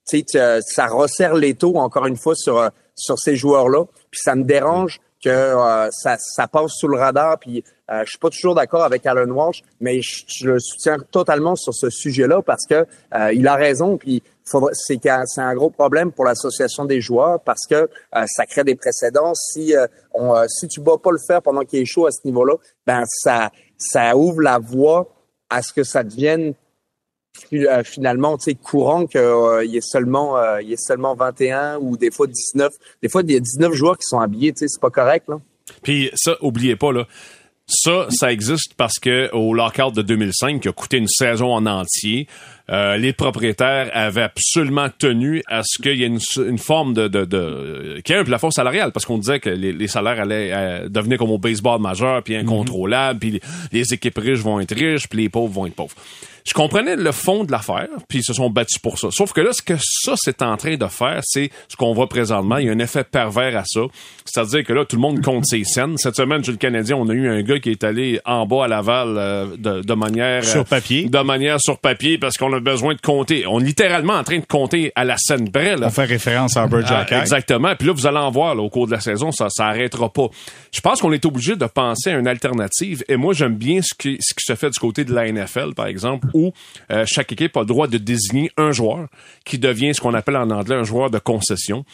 Speaker 4: tu sais ça resserre les taux encore une fois sur sur ces joueurs-là. Puis ça me dérange que euh, ça, ça, passe sous le radar. Puis euh, je suis pas toujours d'accord avec Alan Walsh, mais je, le soutiens totalement sur ce sujet-là parce que euh, il a raison. Puis c'est c'est un gros problème pour l'association des joueurs parce que euh, ça crée des précédents. Si on, si tu vas pas le faire pendant qu'il est chaud à ce niveau-là, ben ça ça ouvre la voie à ce que ça devienne euh, finalement, tu courant qu'il euh, y ait seulement, euh, il y ait seulement 21 ou des fois 19. Des fois, il y a 19 joueurs qui sont habillés, tu sais, c'est pas correct, là.
Speaker 3: Puis ça, oubliez pas, là. Ça, ça existe parce que au lockout de 2005, qui a coûté une saison en entier, euh, les propriétaires avaient absolument tenu à ce qu'il y ait une, forme de, de, de qu'il y ait un plafond salarial, parce qu'on disait que les, salaires allaient devenir comme au baseball majeur, puis incontrôlable, puis les équipes riches vont être riches, puis les pauvres vont être pauvres. Je comprenais le fond de l'affaire, puis ils se sont battus pour ça. Sauf que là, ce que ça, c'est en train de faire, c'est ce qu'on voit présentement. Il y a un effet pervers à ça. C'est-à-dire que là, tout le monde compte ses scènes. Cette semaine, chez le Canadien, on a eu un gars qui est allé en bas à Laval euh, de, de, manière...
Speaker 1: Sur papier.
Speaker 3: de manière sur papier, parce qu'on a besoin de compter. On est littéralement en train de compter à la scène près. Là.
Speaker 1: On fait référence à Albert
Speaker 3: ah, exactement. Puis là, vous allez en voir au cours de la saison, ça ça arrêtera pas. Je pense qu'on est obligé de penser à une alternative. Et moi, j'aime bien ce qui, ce qui se fait du côté de la NFL, par exemple, où euh, chaque équipe a le droit de désigner un joueur qui devient ce qu'on appelle en anglais un joueur de concession.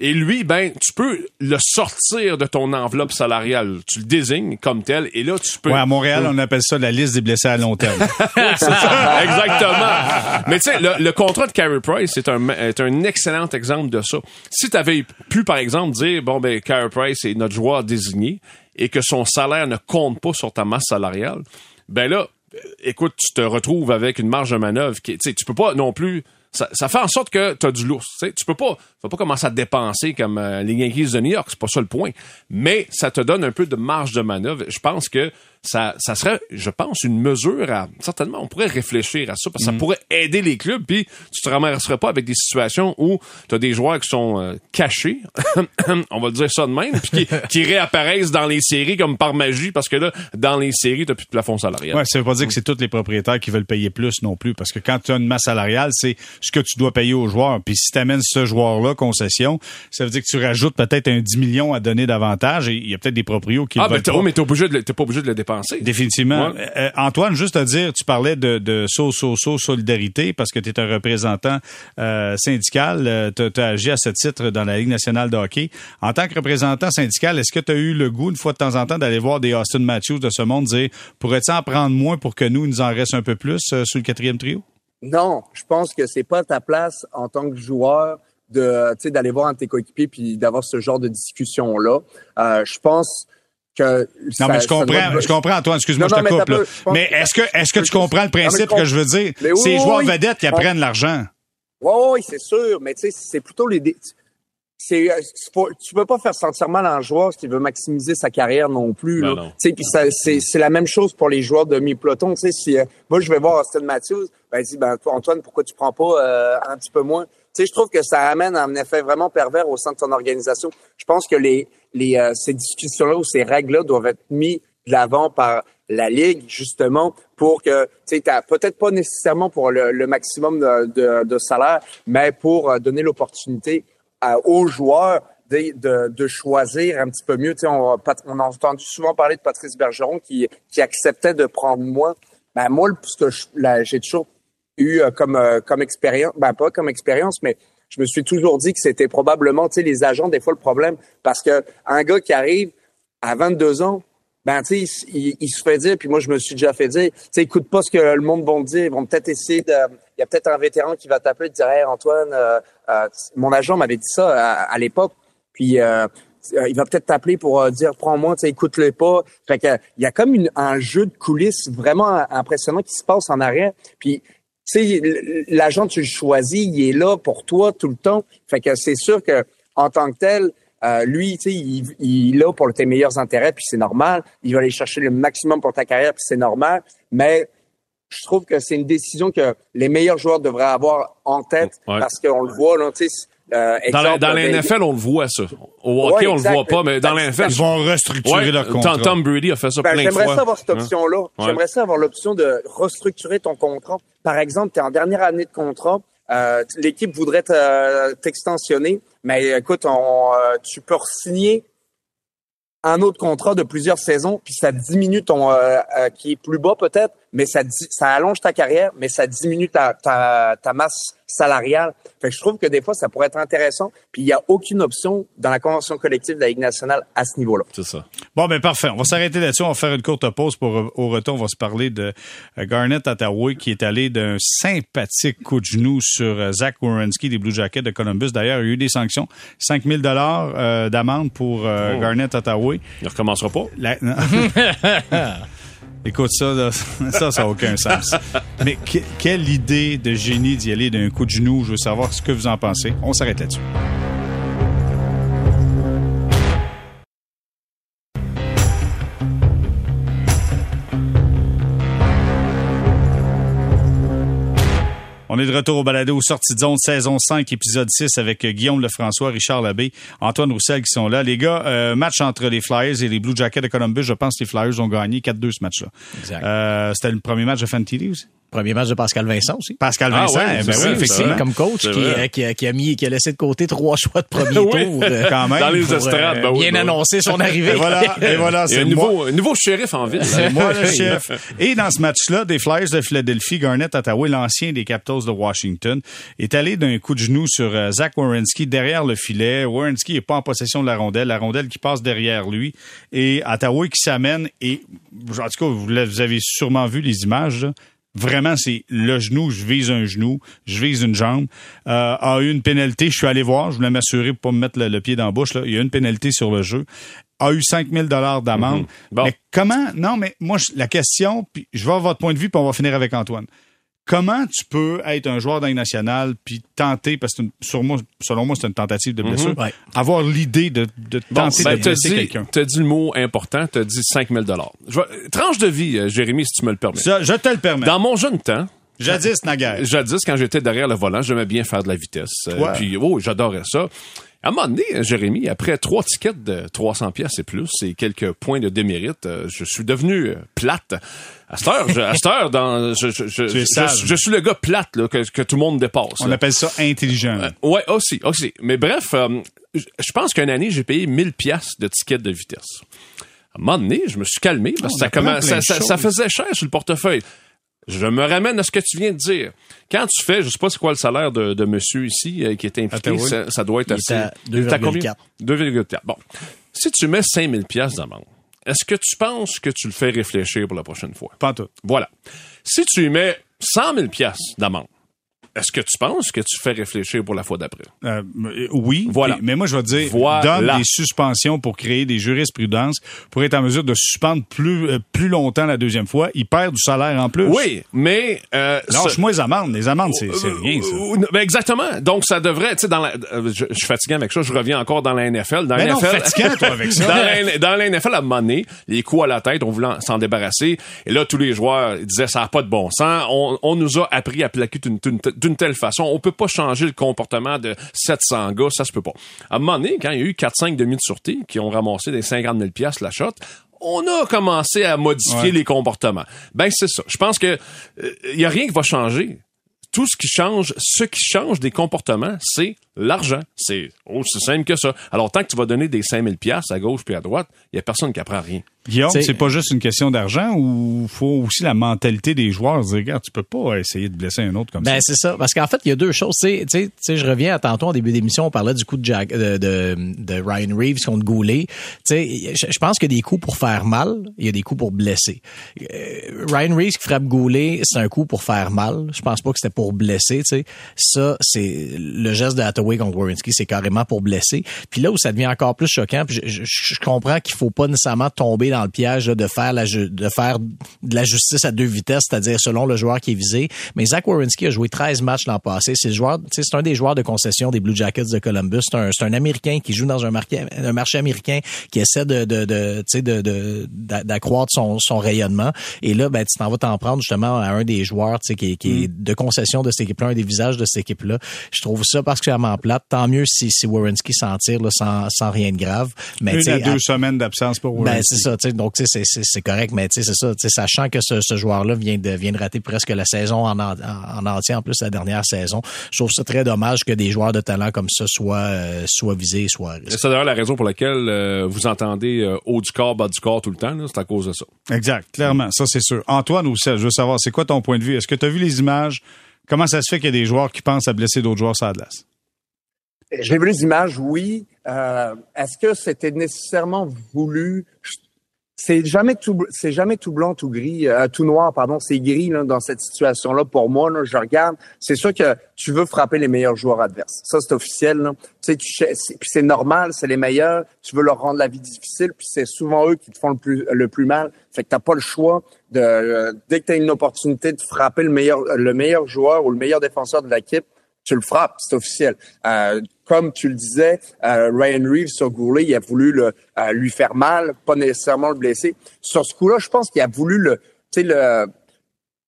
Speaker 3: Et lui, ben, tu peux le sortir de ton enveloppe salariale. Tu le désignes comme tel, et là, tu peux.
Speaker 1: Ouais, à Montréal, on appelle ça la liste des blessés à long terme.
Speaker 3: Exactement. Mais tu sais, le, contrat de Carey Price est un, est un excellent exemple de ça. Si tu avais pu, par exemple, dire, bon, ben, Carey Price est notre joueur désigné, et que son salaire ne compte pas sur ta masse salariale, ben là, écoute, tu te retrouves avec une marge de manœuvre qui, tu sais, tu peux pas non plus. Ça, ça, fait en sorte que tu as du lourd. Tu peux pas, faut pas commencer à dépenser comme euh, les Yankees de New York. C'est pas ça le point. Mais ça te donne un peu de marge de manœuvre. Je pense que ça, ça serait, je pense, une mesure à, certainement, on pourrait réfléchir à ça, parce que ça
Speaker 1: Mm.
Speaker 3: pourrait aider les clubs, puis tu te ramasserais pas avec des situations où tu as des joueurs qui sont euh, cachés, on va dire ça de même, puis qui, qui réapparaissent dans les séries comme par magie, parce que là, dans les séries, t'as plus de plafond salarial.
Speaker 1: Ouais, ça veut pas dire que c'est tous les propriétaires qui veulent payer plus non plus, parce que quand tu as une masse salariale, c'est ce que tu dois payer aux joueurs. Puis si tu amènes ce joueur-là concession, ça veut dire que tu rajoutes peut-être un 10 millions à donner davantage, et il y a peut-être des proprios qui
Speaker 3: Ah,
Speaker 1: le
Speaker 3: ben,
Speaker 1: veulent
Speaker 3: t'es,
Speaker 1: pas.
Speaker 3: mais t'es obligé de, le- t'es pas obligé de le dépenser.
Speaker 1: Définitivement.
Speaker 3: Ouais.
Speaker 1: Euh, Antoine, juste à dire, tu parlais de, de so, so, so, solidarité parce que tu es un représentant euh, syndical. tu as agi à ce titre dans la Ligue nationale de hockey. En tant que représentant syndical, est-ce que tu as eu le goût, une fois de temps en temps, d'aller voir des Austin Matthews de ce monde dire pourrais-tu en prendre moins pour que nous, il nous en reste un peu plus euh, sur le quatrième trio?
Speaker 4: Non, je pense que c'est pas ta place en tant que joueur de, tu sais, d'aller voir un de tes coéquipiers puis d'avoir ce genre de discussion là. Euh, je pense que
Speaker 1: Non,
Speaker 4: ça-
Speaker 1: mais je comprends,
Speaker 4: doit-
Speaker 1: je comprends, Antoine, excuse-moi,
Speaker 4: Non,
Speaker 1: je te
Speaker 4: mais
Speaker 1: coupe. là.
Speaker 4: peu,
Speaker 1: Mais est-ce que, est-ce que tu comprends le
Speaker 4: Non,
Speaker 1: principe que je veux dire?
Speaker 4: Oui,
Speaker 1: C'est les joueurs
Speaker 4: oui.
Speaker 1: vedettes qui
Speaker 4: On-
Speaker 1: apprennent l'argent.
Speaker 4: Oui, oui, c'est sûr, mais tu sais, c'est plutôt les. C'est, euh, c'est pas- tu peux pas faire sentir mal un joueur qui veut maximiser sa carrière non plus.
Speaker 3: Ben
Speaker 4: là.
Speaker 3: non.
Speaker 4: Tu sais, c'est, c'est la même chose pour les joueurs de mi-peloton. Tu sais, si euh, moi je vais voir Austin Matthews, ben il dit ben toi Antoine, pourquoi tu prends pas euh, un petit peu moins? Sais, je trouve que ça amène un effet vraiment pervers au sein de ton organisation. Je pense que les, les euh, ces discussions-là ou ces règles-là doivent être mis de l'avant par la ligue justement pour que tu sais peut-être pas nécessairement pour le, le maximum de, de, de salaire mais pour euh, donner l'opportunité aux joueurs de, de, de choisir un petit peu mieux tu sais on, on a entendu souvent parler de Patrice Bergeron qui qui acceptait de prendre moins ben moi ce que j'ai toujours eu euh, comme euh, comme expérience ben pas comme expérience mais je me suis toujours dit que c'était probablement tu sais les agents des fois le problème parce que un gars qui arrive à 22 ans ben tu sais il, il se fait dire puis moi je me suis déjà fait dire tu sais écoute pas ce que le monde va dire ils vont peut-être essayer de il y a peut-être un vétéran qui va t'appeler et dire hey, Antoine euh, euh, mon agent m'avait dit ça à, à l'époque puis euh, il va peut-être t'appeler pour dire prends-moi, tu sais, écoute-le pas. Fait que il y a comme une, un jeu de coulisses vraiment impressionnant qui se passe en arrière. Puis sais, l'agent tu le choisis, il est là pour toi tout le temps. Fait que c'est sûr que en tant que tel, euh, lui, tu sais, il, il est là pour tes meilleurs intérêts, puis c'est normal. Il va aller chercher le maximum pour ta carrière, puis c'est normal. Mais je trouve que c'est une décision que les meilleurs joueurs devraient avoir en tête
Speaker 3: Ouais.
Speaker 4: parce qu'on le voit, là, tu sais. Euh,
Speaker 3: Dans la,
Speaker 4: exemple,
Speaker 3: dans la
Speaker 4: ben,
Speaker 3: NFL, on le voit, ça. Au hockey,
Speaker 4: Ouais,
Speaker 3: on le voit pas, mais dans la
Speaker 4: Ben,
Speaker 3: NFL,
Speaker 1: Ils vont restructurer
Speaker 3: ouais,
Speaker 1: leur contrat.
Speaker 3: Tom Brady a fait ça
Speaker 4: Ben,
Speaker 3: plein de fois.
Speaker 4: j'aimerais ça avoir cette
Speaker 3: Hein?
Speaker 4: option-là.
Speaker 3: Ouais.
Speaker 4: J'aimerais ça avoir l'option de restructurer ton contrat. Par exemple, tu es en dernière année de contrat, euh, l'équipe voudrait te- t'extensionner, mais écoute, on, euh, tu peux signer un autre contrat de plusieurs saisons, puis ça diminue ton euh, euh, qui est plus bas peut-être, mais ça ça allonge ta carrière, mais ça diminue ta, ta, ta masse salariale. Fait que je trouve que des fois ça pourrait être intéressant. Puis il y a aucune option dans la convention collective de la Ligue nationale à ce niveau-là.
Speaker 3: C'est ça.
Speaker 1: Bon, ben parfait. On va s'arrêter là-dessus. On va faire une courte pause. Pour au retour, on va se parler de euh, Garnett Attaway qui est allé d'un sympathique coup de genou sur euh, Zach Wierenski des Blue Jackets de Columbus. D'ailleurs, il y a eu des sanctions, 5000 dollars euh, d'amende pour euh,
Speaker 3: Oh.
Speaker 1: Garnett Attaway.
Speaker 3: Il recommencera pas.
Speaker 1: La-. Écoute ça, ça, n'a aucun sens. Mais que- quelle idée de génie d'y aller d'un coup de genou. Je veux savoir ce que vous en pensez. On s'arrête là-dessus. On est de retour au balado aux sorties de zone saison 5 épisode 6 avec euh, Guillaume Lefrançois, Richard Labbé, Antoine Roussel qui sont là. Les gars, euh, match entre les Flyers et les Blue Jackets de Columbus. Je pense que les Flyers ont gagné 4-2 ce match-là.
Speaker 2: Exact.
Speaker 1: Euh, C'était le premier match de Fantilli aussi?
Speaker 2: Premier match de Pascal Vincent aussi.
Speaker 1: Pascal
Speaker 3: Ah
Speaker 1: Vincent,
Speaker 3: ouais, c'est
Speaker 1: ben oui, effectivement.
Speaker 2: Comme coach qui, euh, qui, a, qui a mis, qui a laissé de côté trois choix de premier
Speaker 3: Oui.
Speaker 2: tour. euh,
Speaker 1: Quand même.
Speaker 3: Dans les
Speaker 2: pour,
Speaker 3: estrades,
Speaker 2: euh,
Speaker 3: ben oui,
Speaker 2: bien
Speaker 3: ben oui.
Speaker 2: annoncer son arrivée.
Speaker 1: Et voilà, et voilà, c'est
Speaker 3: nouveau, un nouveau shérif en ville.
Speaker 1: C'est moi le chef. Et dans ce match-là, des Flyers de Philadelphie, Garnett Attaway, l'ancien des Capitals de Washington, est allé d'un coup de genou sur euh, Zach Wierenski derrière le filet. Wierenski n'est pas en possession de la rondelle. La rondelle qui passe derrière lui. Et Attaway qui s'amène. Et en tout cas, vous l'avez- vous avez sûrement vu les images. là. Vraiment, c'est le genou, je vise un genou, je vise une jambe. Euh, a eu une pénalité, je suis allé voir, je voulais m'assurer pour pas me mettre le, le pied dans la bouche. Là. Il y a une pénalité sur le jeu. A eu 5000 dollars d'amende.
Speaker 3: Bon.
Speaker 1: Mais comment Non, mais moi je- la question, puis je vais avoir votre point de vue, puis on va finir avec Antoine. Comment tu peux être un joueur d'un national puis tenter, parce que sur moi, selon moi, c'est une tentative de blessure,
Speaker 2: Ouais.
Speaker 1: avoir l'idée de, de
Speaker 3: Bon,
Speaker 1: tenter
Speaker 3: ben,
Speaker 1: de blesser
Speaker 3: dit,
Speaker 1: quelqu'un?
Speaker 3: t'as dit le mot important, t'as dit 5000 dollars. Tranche de vie, euh, Jérémy, si tu me le permets.
Speaker 1: Ça, je te le permets.
Speaker 3: Dans mon jeune temps,
Speaker 1: Jadis, naguère.
Speaker 3: jadis, quand j'étais derrière le volant, j'aimais bien faire de la vitesse. Euh,
Speaker 1: Ouais.
Speaker 3: Puis, oh, j'adorais ça. À un moment donné, euh, Jérémy, après trois tickets de 300 pièces et plus et quelques points de démérite, euh, je suis devenu euh, plate. À cette heure, je, à cette heure, dans, je, je, je,
Speaker 1: Tu es
Speaker 3: je-
Speaker 1: sage.
Speaker 3: je suis le gars plate là, que, que tout le monde dépasse.
Speaker 1: On appelle ça intelligent.
Speaker 3: Ouais, aussi, aussi. Mais bref, euh, je pense qu'une année, j'ai payé 1000 pièces de tickets de vitesse. À un moment donné, je me suis calmé parce que ça, ça, faisait cher sur le portefeuille. Je me ramène à ce que tu viens de dire. Quand tu fais, je sais pas c'est quoi le salaire de, de monsieur ici euh, qui est impliqué, ça, ça doit être assez.
Speaker 2: est à
Speaker 3: Il est à combien?
Speaker 2: 2,4.
Speaker 3: 2,4. Bon. Si tu mets 5000 pièces d'amende, est-ce que tu penses que tu le fais réfléchir pour la prochaine fois?
Speaker 1: Pas tout.
Speaker 3: Voilà. Si tu y mets 100 000 pièces d'amende, est-ce que tu penses que tu fais réfléchir pour la fois d'après?
Speaker 1: Euh, oui,
Speaker 3: Voilà.
Speaker 1: mais moi je vais te dire,
Speaker 3: Voilà.
Speaker 1: donne des suspensions pour créer des jurisprudences pour être en mesure de suspendre plus euh, plus longtemps la deuxième fois. Il perd du salaire en plus.
Speaker 3: Oui, mais... Euh,
Speaker 1: Lâche-moi les amendes. Les amendes, c'est rien, ça.
Speaker 3: Euh, ben exactement. Donc, ça devrait, tu sais, dans la, euh, je, je suis fatigué avec ça, je reviens encore dans la NFL. Dans
Speaker 1: Mais
Speaker 3: la
Speaker 1: non,
Speaker 3: NFL,
Speaker 1: toi, avec ça.
Speaker 3: dans, la, dans la NFL, à un moment donné, les coups à la tête, on voulait s'en débarrasser. Et là, tous les joueurs ils disaient, ça n'a pas de bon sens. On, on nous a appris à plaquer d'une, d'une- d'une telle façon. On peut pas changer le comportement de 700 gars, ça se peut pas. À un moment donné, quand il y a eu 4-5 demi de sûreté qui ont ramassé des 50 000 piastres la shot, on a commencé à modifier
Speaker 1: Ouais.
Speaker 3: les comportements. Ben, c'est ça. Je pense que il y a rien qui va changer tout ce qui change, ce qui change des comportements, c'est l'argent. C'est aussi simple que ça. Alors, tant que tu vas donner des 5000 pièces à gauche puis à droite, il y a personne qui apprend rien.
Speaker 1: Guillaume,
Speaker 2: C'est-
Speaker 1: c'est pas juste une question d'argent ou faut aussi la mentalité des joueurs. Dire, regarde, tu peux pas essayer de blesser un autre comme
Speaker 2: Ben
Speaker 1: ça.
Speaker 2: c'est ça, parce qu'en fait il y a deux choses. Tu sais, tu sais, tu sais, je reviens à tantôt en début d'émission, on parlait du coup de, Jack, de, de, de Ryan Reeves contre Goulet. Tu sais, je, je pense qu'il y a des coups pour faire mal, il y a des coups pour blesser. Euh, Ryan Reeves qui frappe Goulet, c'est un coup pour faire mal. Je pense pas que c'était pour blesser. Tu sais, ça c'est le geste de Hathaway contre c'est carrément pour blesser. Puis là où ça devient encore plus choquant, puis je, je- je comprends qu'il faut pas nécessairement tomber dans le piège là, de faire la ju- de faire de la justice à deux vitesses, c'est-à-dire selon le joueur qui est visé. Mais Zach Wierenski a joué 13 matchs l'an passé. C'est le joueur, c'est un des joueurs de concession des Blue Jackets de Columbus. C'est un, c'est un Américain qui joue dans un marché, un marché américain qui essaie de, de, de, tu sais, de, de- d'a- d'accroître son, son rayonnement. Et là, ben, tu t'en vas t'en prendre justement à un des joueurs, tu sais, qui, est- qui est de concession de cette équipe-là, un des visages de cette équipe-là. Je trouve ça particulièrement plate. Tant mieux si, si Wierenski s'en tire là, sans, sans rien de grave. Mais
Speaker 1: Une à deux
Speaker 2: à-
Speaker 1: semaines d'absence pour
Speaker 2: ben,
Speaker 1: Wierenski.
Speaker 2: c'est ça, tu sais, donc tu sais, c'est- c'est c'est correct, mais tu sais, c'est ça, tu sais, sachant que ce, ce joueur-là vient de vient de rater presque la saison en, en, en entier, en plus la dernière saison. Je trouve ça très dommage que des joueurs de talent comme ça soient euh, soient visés, soient.
Speaker 3: C'est d'ailleurs la raison pour laquelle euh, vous entendez euh, haut du corps, bas du corps tout le temps. là. C'est à cause de ça.
Speaker 1: Exact, clairement, ça c'est sûr. Antoine aussi, je veux savoir, c'est quoi ton point de vue? Est-ce que tu as vu les images? Comment ça se fait qu'il y a des joueurs qui pensent à blesser d'autres joueurs sur la glace?
Speaker 4: J'ai vu les images, oui. Euh, Est-ce que c'était nécessairement voulu? C'est jamais tout, c'est jamais tout blanc, tout gris, euh, tout noir, pardon. C'est gris là, dans cette situation-là. Pour moi, là, je regarde. C'est sûr que tu veux frapper les meilleurs joueurs adverses. Ça, c'est officiel. Là. Tu sais, tu puis c'est normal. C'est les meilleurs. Tu veux leur rendre la vie difficile. Puis c'est souvent eux qui te font le plus, le plus mal. Fait que t'as pas le choix de euh, dès que t'as une opportunité de frapper le meilleur, le meilleur joueur ou le meilleur défenseur de l'équipe, tu le frappes, c'est officiel. Euh, comme tu le disais, euh, Ryan Reeves sur Goulet, il a voulu le, euh, lui faire mal, pas nécessairement le blesser. Sur ce coup-là, je pense qu'il a voulu le, le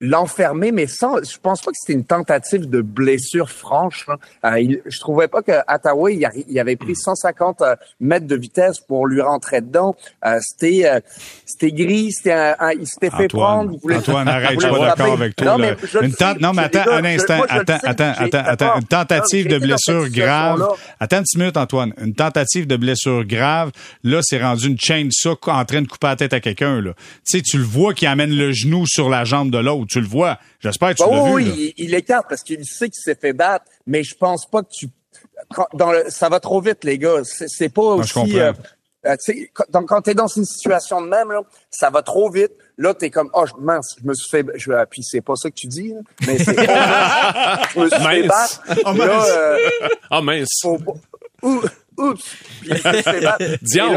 Speaker 4: l'enfermer, mais sans, je pense pas que c'était une tentative de blessure franche. là. Euh, il, je trouvais pas que Ottawa, il, avait pris 150 euh, mètres de vitesse pour lui rentrer dedans. Euh, c'était, euh, c'était gris, c'était, un- un- il s'était fait prendre. Voulait,
Speaker 1: Antoine, arrête, je suis pas d'accord avec toi.
Speaker 4: Non, mais je sais,
Speaker 1: non, attends
Speaker 4: gars,
Speaker 1: un instant.
Speaker 4: je
Speaker 1: attends,
Speaker 4: sais,
Speaker 1: attends, attends, attends. Une tentative de blessure grave. Attends une petite minute, Antoine. Une tentative de blessure grave. Là, c'est rendu une chaîne ça en train de couper la tête à quelqu'un, là. Tu sais, tu le vois qui amène le genou sur la jambe de l'autre. Tu le vois. J'espère que tu
Speaker 4: Bah
Speaker 1: l'as
Speaker 4: oui,
Speaker 1: vu,
Speaker 4: oui, il, il écarte parce qu'il sait qu'il s'est fait battre, mais je pense pas que tu. quand- dans le, ça va trop vite, les gars. C'est, c'est pas
Speaker 1: je
Speaker 4: aussi.
Speaker 1: comprends.
Speaker 4: euh, euh, tu sais, quand, donc, quand t'es dans une situation de même, là, ça va trop vite. Là, t'es comme, oh, je- mince, je me suis fait. Je, ah, puis c'est pas ça que tu dis, là, mais c'est. je me suis fait
Speaker 3: Mince.
Speaker 4: battre.
Speaker 1: Oh,
Speaker 4: Là, euh,
Speaker 3: Ah mince.
Speaker 4: faut Ouh, Oups! Puis là,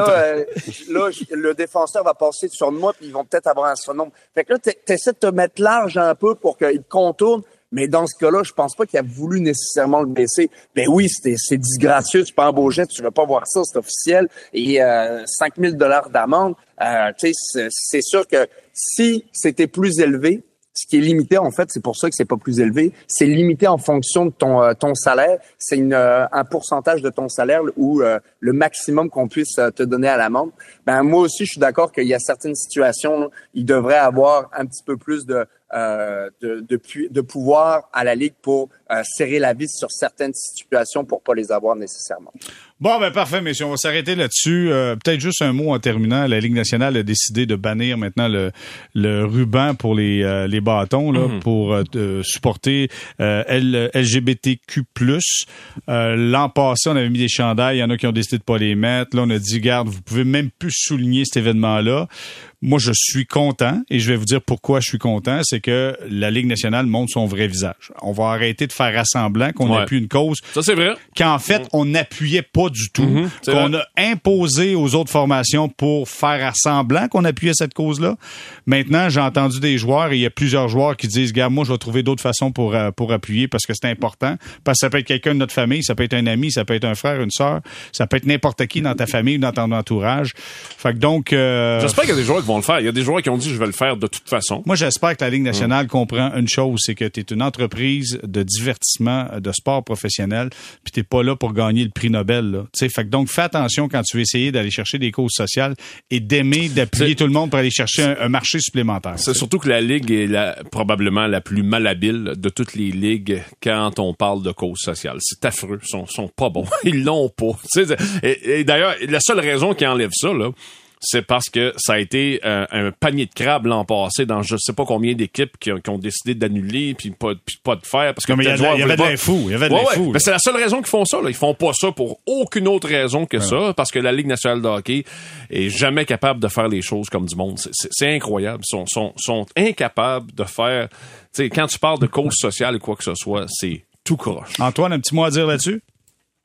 Speaker 4: euh, là, le défenseur va passer sur moi, puis ils vont peut-être avoir un surnombre. Fait que là, t'es- t'essaies de te mettre large un peu pour qu'il te contourne. Mais dans ce cas-là, je pense pas qu'il a voulu nécessairement le baisser. Ben oui, c'est disgracieux, tu peux embaucher, tu veux pas voir ça, c'est officiel. Et euh, 5000 dollars d'amende, euh, c'est sûr que si c'était plus élevé, ce qui est limité, en fait, c'est pour ça que c'est pas plus élevé. C'est limité en fonction de ton euh, ton salaire. C'est euh, un pourcentage de ton salaire ou euh, le maximum qu'on puisse te donner à l'amende. Ben moi aussi, je suis d'accord qu'il y a certaines situations, il devrait avoir un petit peu plus de euh, de, de, de, pouvoir à la Ligue pour euh, serrer la vis sur certaines situations pour pas les avoir nécessairement.
Speaker 1: Bon, ben parfait, messieurs. On va s'arrêter là-dessus. Euh, peut-être juste un mot en terminant. La Ligue nationale a décidé de bannir maintenant le, le ruban pour les, les bâtons là, mhm. pour supporter L, LGBTQ+. L'an passé, on avait mis des chandails. Il y en a qui ont décidé de pas les mettre. Là, on a dit, garde, vous pouvez même plus souligner cet événement-là. Moi, je suis content et je vais vous dire pourquoi je suis content. C'est que la Ligue nationale montre son vrai visage. On va arrêter de faire rassemblant qu'on appuie une cause.
Speaker 3: Ça, c'est vrai.
Speaker 1: Qu'en fait, on n'appuyait pas du tout. Mhm, qu'on a imposé aux autres formations pour faire semblant qu'on appuyait cette cause-là. Maintenant, j'ai entendu des joueurs et il y a plusieurs joueurs qui disent, gars, moi, je vais trouver d'autres façons pour, euh, pour appuyer parce que c'est important. Parce que ça peut être quelqu'un de notre famille, ça peut être un ami, ça peut être un frère, une sœur, ça peut être n'importe qui dans ta famille ou dans ton entourage. Fait que donc, euh,
Speaker 3: J'espère qu'il y a des joueurs qui vont le faire. Il y a des joueurs qui ont dit je vais le faire de toute façon.
Speaker 1: Moi, j'espère que la Ligue nationale comprend une chose, c'est que tu es une entreprise de divertissement, de sport professionnel, puis t'es pas là pour gagner le prix Nobel. Là. fait que donc fais attention quand tu veux essayer d'aller chercher des causes sociales et d'aimer, d'appuyer tout le monde pour aller chercher un, marché supplémentaire.
Speaker 3: C'est surtout que la Ligue est la, probablement la plus malhabile de toutes les ligues quand on parle de causes sociales. C'est affreux. Ils sont, sont pas bons. Ils l'ont pas. Et, et d'ailleurs, la seule raison qui enlève ça, là, c'est parce que ça a été euh, un panier de crabes l'an passé dans je sais pas combien d'équipes qui, ont décidé d'annuler puis pas, pas de faire parce que
Speaker 1: il y, avait des fous, il y avait des fous.
Speaker 3: Mais c'est la seule raison qu'ils font ça. Là. Ils font pas ça pour aucune autre raison que ça, parce que la Ligue nationale de hockey est jamais capable de faire les choses comme du monde. C'est incroyable. Ils sont, sont, sont incapables de faire. sais quand tu parles de cause sociale ou quoi que ce soit, c'est tout croche.
Speaker 1: Antoine, un petit mot à dire là-dessus?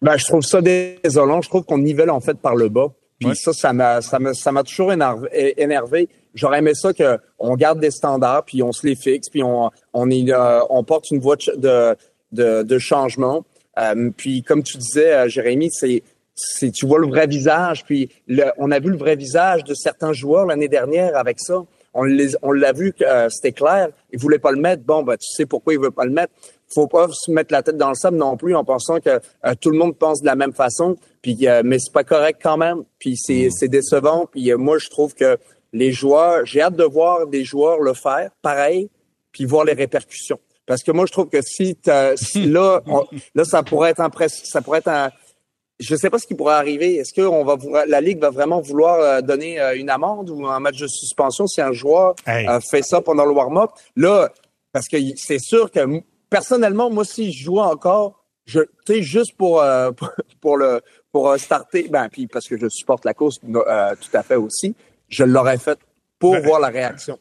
Speaker 4: Ben, je trouve ça désolant. Je trouve qu'on nivelle en fait par le bas. Puis ça, ça m'a, ça m'a, ça m'a toujours énervé. énervé. J'aurais aimé ça que on garde des standards, puis on se les fixe, puis on, on est, euh, on porte une voie de, de, de changement. Euh, puis comme tu disais, euh, Jérémy, c'est, c'est, tu vois le vrai visage. Puis le, on a vu le vrai visage de certains joueurs l'année dernière avec ça. On, les, on l'a vu que c'était clair. Ils voulaient pas le mettre. Bon, ben tu sais pourquoi ils veulent pas le mettre faut pas se mettre la tête dans le sable non plus en pensant que euh, tout le monde pense de la même façon. Puis, euh, mais c'est pas correct quand même. Puis c'est, mm. décevant. Puis euh, moi, je trouve que les joueurs, j'ai hâte de voir des joueurs le faire, pareil, puis voir les répercussions. Parce que moi, je trouve que si, si là, là, ça pourrait être impressionnant, ça pourrait être un, je sais pas ce qui pourrait arriver. Est-ce que on va la ligue va vraiment vouloir donner une amende ou un match de suspension si un joueur fait ça pendant le warm-up? Là, parce que c'est sûr que personnellement, moi, si je jouais encore, je, tu sais, juste pour, euh, pour, le, pour euh, starter, ben, puis parce que je supporte la course euh, tout à fait aussi, je l'aurais fait pour voir la réaction.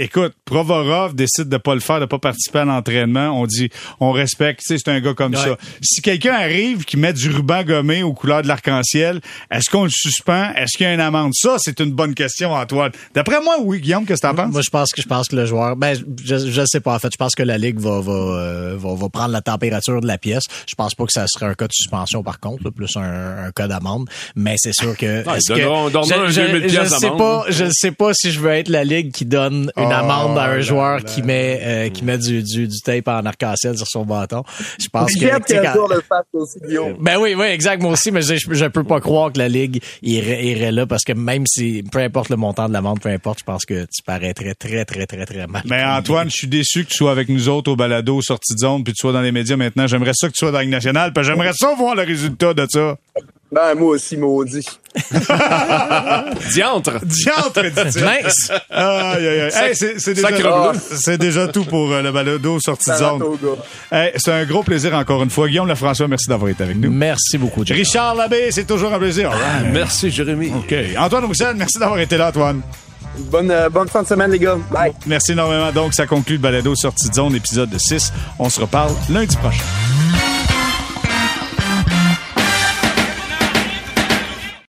Speaker 1: Écoute, Provorov décide de pas le faire, de pas participer à l'entraînement. On dit, on respecte, tu sais, c'est un gars comme ça. Si quelqu'un arrive qui met du ruban gommé aux couleurs de l'arc-en-ciel, est-ce qu'on le suspend? Est-ce qu'il y a une amende? Ça, c'est une bonne question, Antoine. D'après moi, oui, Guillaume, qu'est-ce que t'en penses?
Speaker 2: Moi, je pense que, je pense que le joueur, ben, je, je sais pas, en fait, je pense que la Ligue va, va, euh, va, va, prendre la température de la pièce. Je pense pas que ça serait un cas de suspension, par contre, plus un, un, cas d'amende. Mais c'est sûr que,
Speaker 3: ah, est-ce que, je,
Speaker 2: je, sais pas, je sais pas si je veux être la Ligue qui donne une ah, amende à un joueur qui met euh, qui met du, du, du tape en arc-en-ciel sur son bâton. Je pense que
Speaker 4: quand... le fasse aussi,
Speaker 2: Ben oui, oui, exact, moi aussi, mais je, je peux pas croire que la ligue irait, irait là parce que même si peu importe le montant de l'amende, peu importe, je pense que tu paraîtrais très très très très mal.
Speaker 1: Mais Antoine, je suis déçu que tu sois avec nous autres au balado sortie de zone puis tu sois dans les médias maintenant. J'aimerais ça que tu sois dans la nationale, puis j'aimerais ça voir le résultat de ça.
Speaker 4: Ben, moi aussi, maudit.
Speaker 3: Diantre.
Speaker 1: Diantre, dit Nice. Aïe, aïe, aïe. c'est, déjà, c'est déjà tout pour euh, le balado sortie de zone. c'est un gros plaisir encore une fois. Guillaume Lafrançois, merci d'avoir été avec nous.
Speaker 2: Merci beaucoup.
Speaker 1: Richard Labbé, c'est toujours un plaisir.
Speaker 3: Merci, Jérémy.
Speaker 1: OK. Antoine Roussel, merci d'avoir été là, Antoine.
Speaker 4: Bonne, euh, bonne fin de semaine, les gars. Bye.
Speaker 1: Merci énormément. Donc, ça conclut le balado sortie de zone, épisode 6. On se reparle lundi prochain.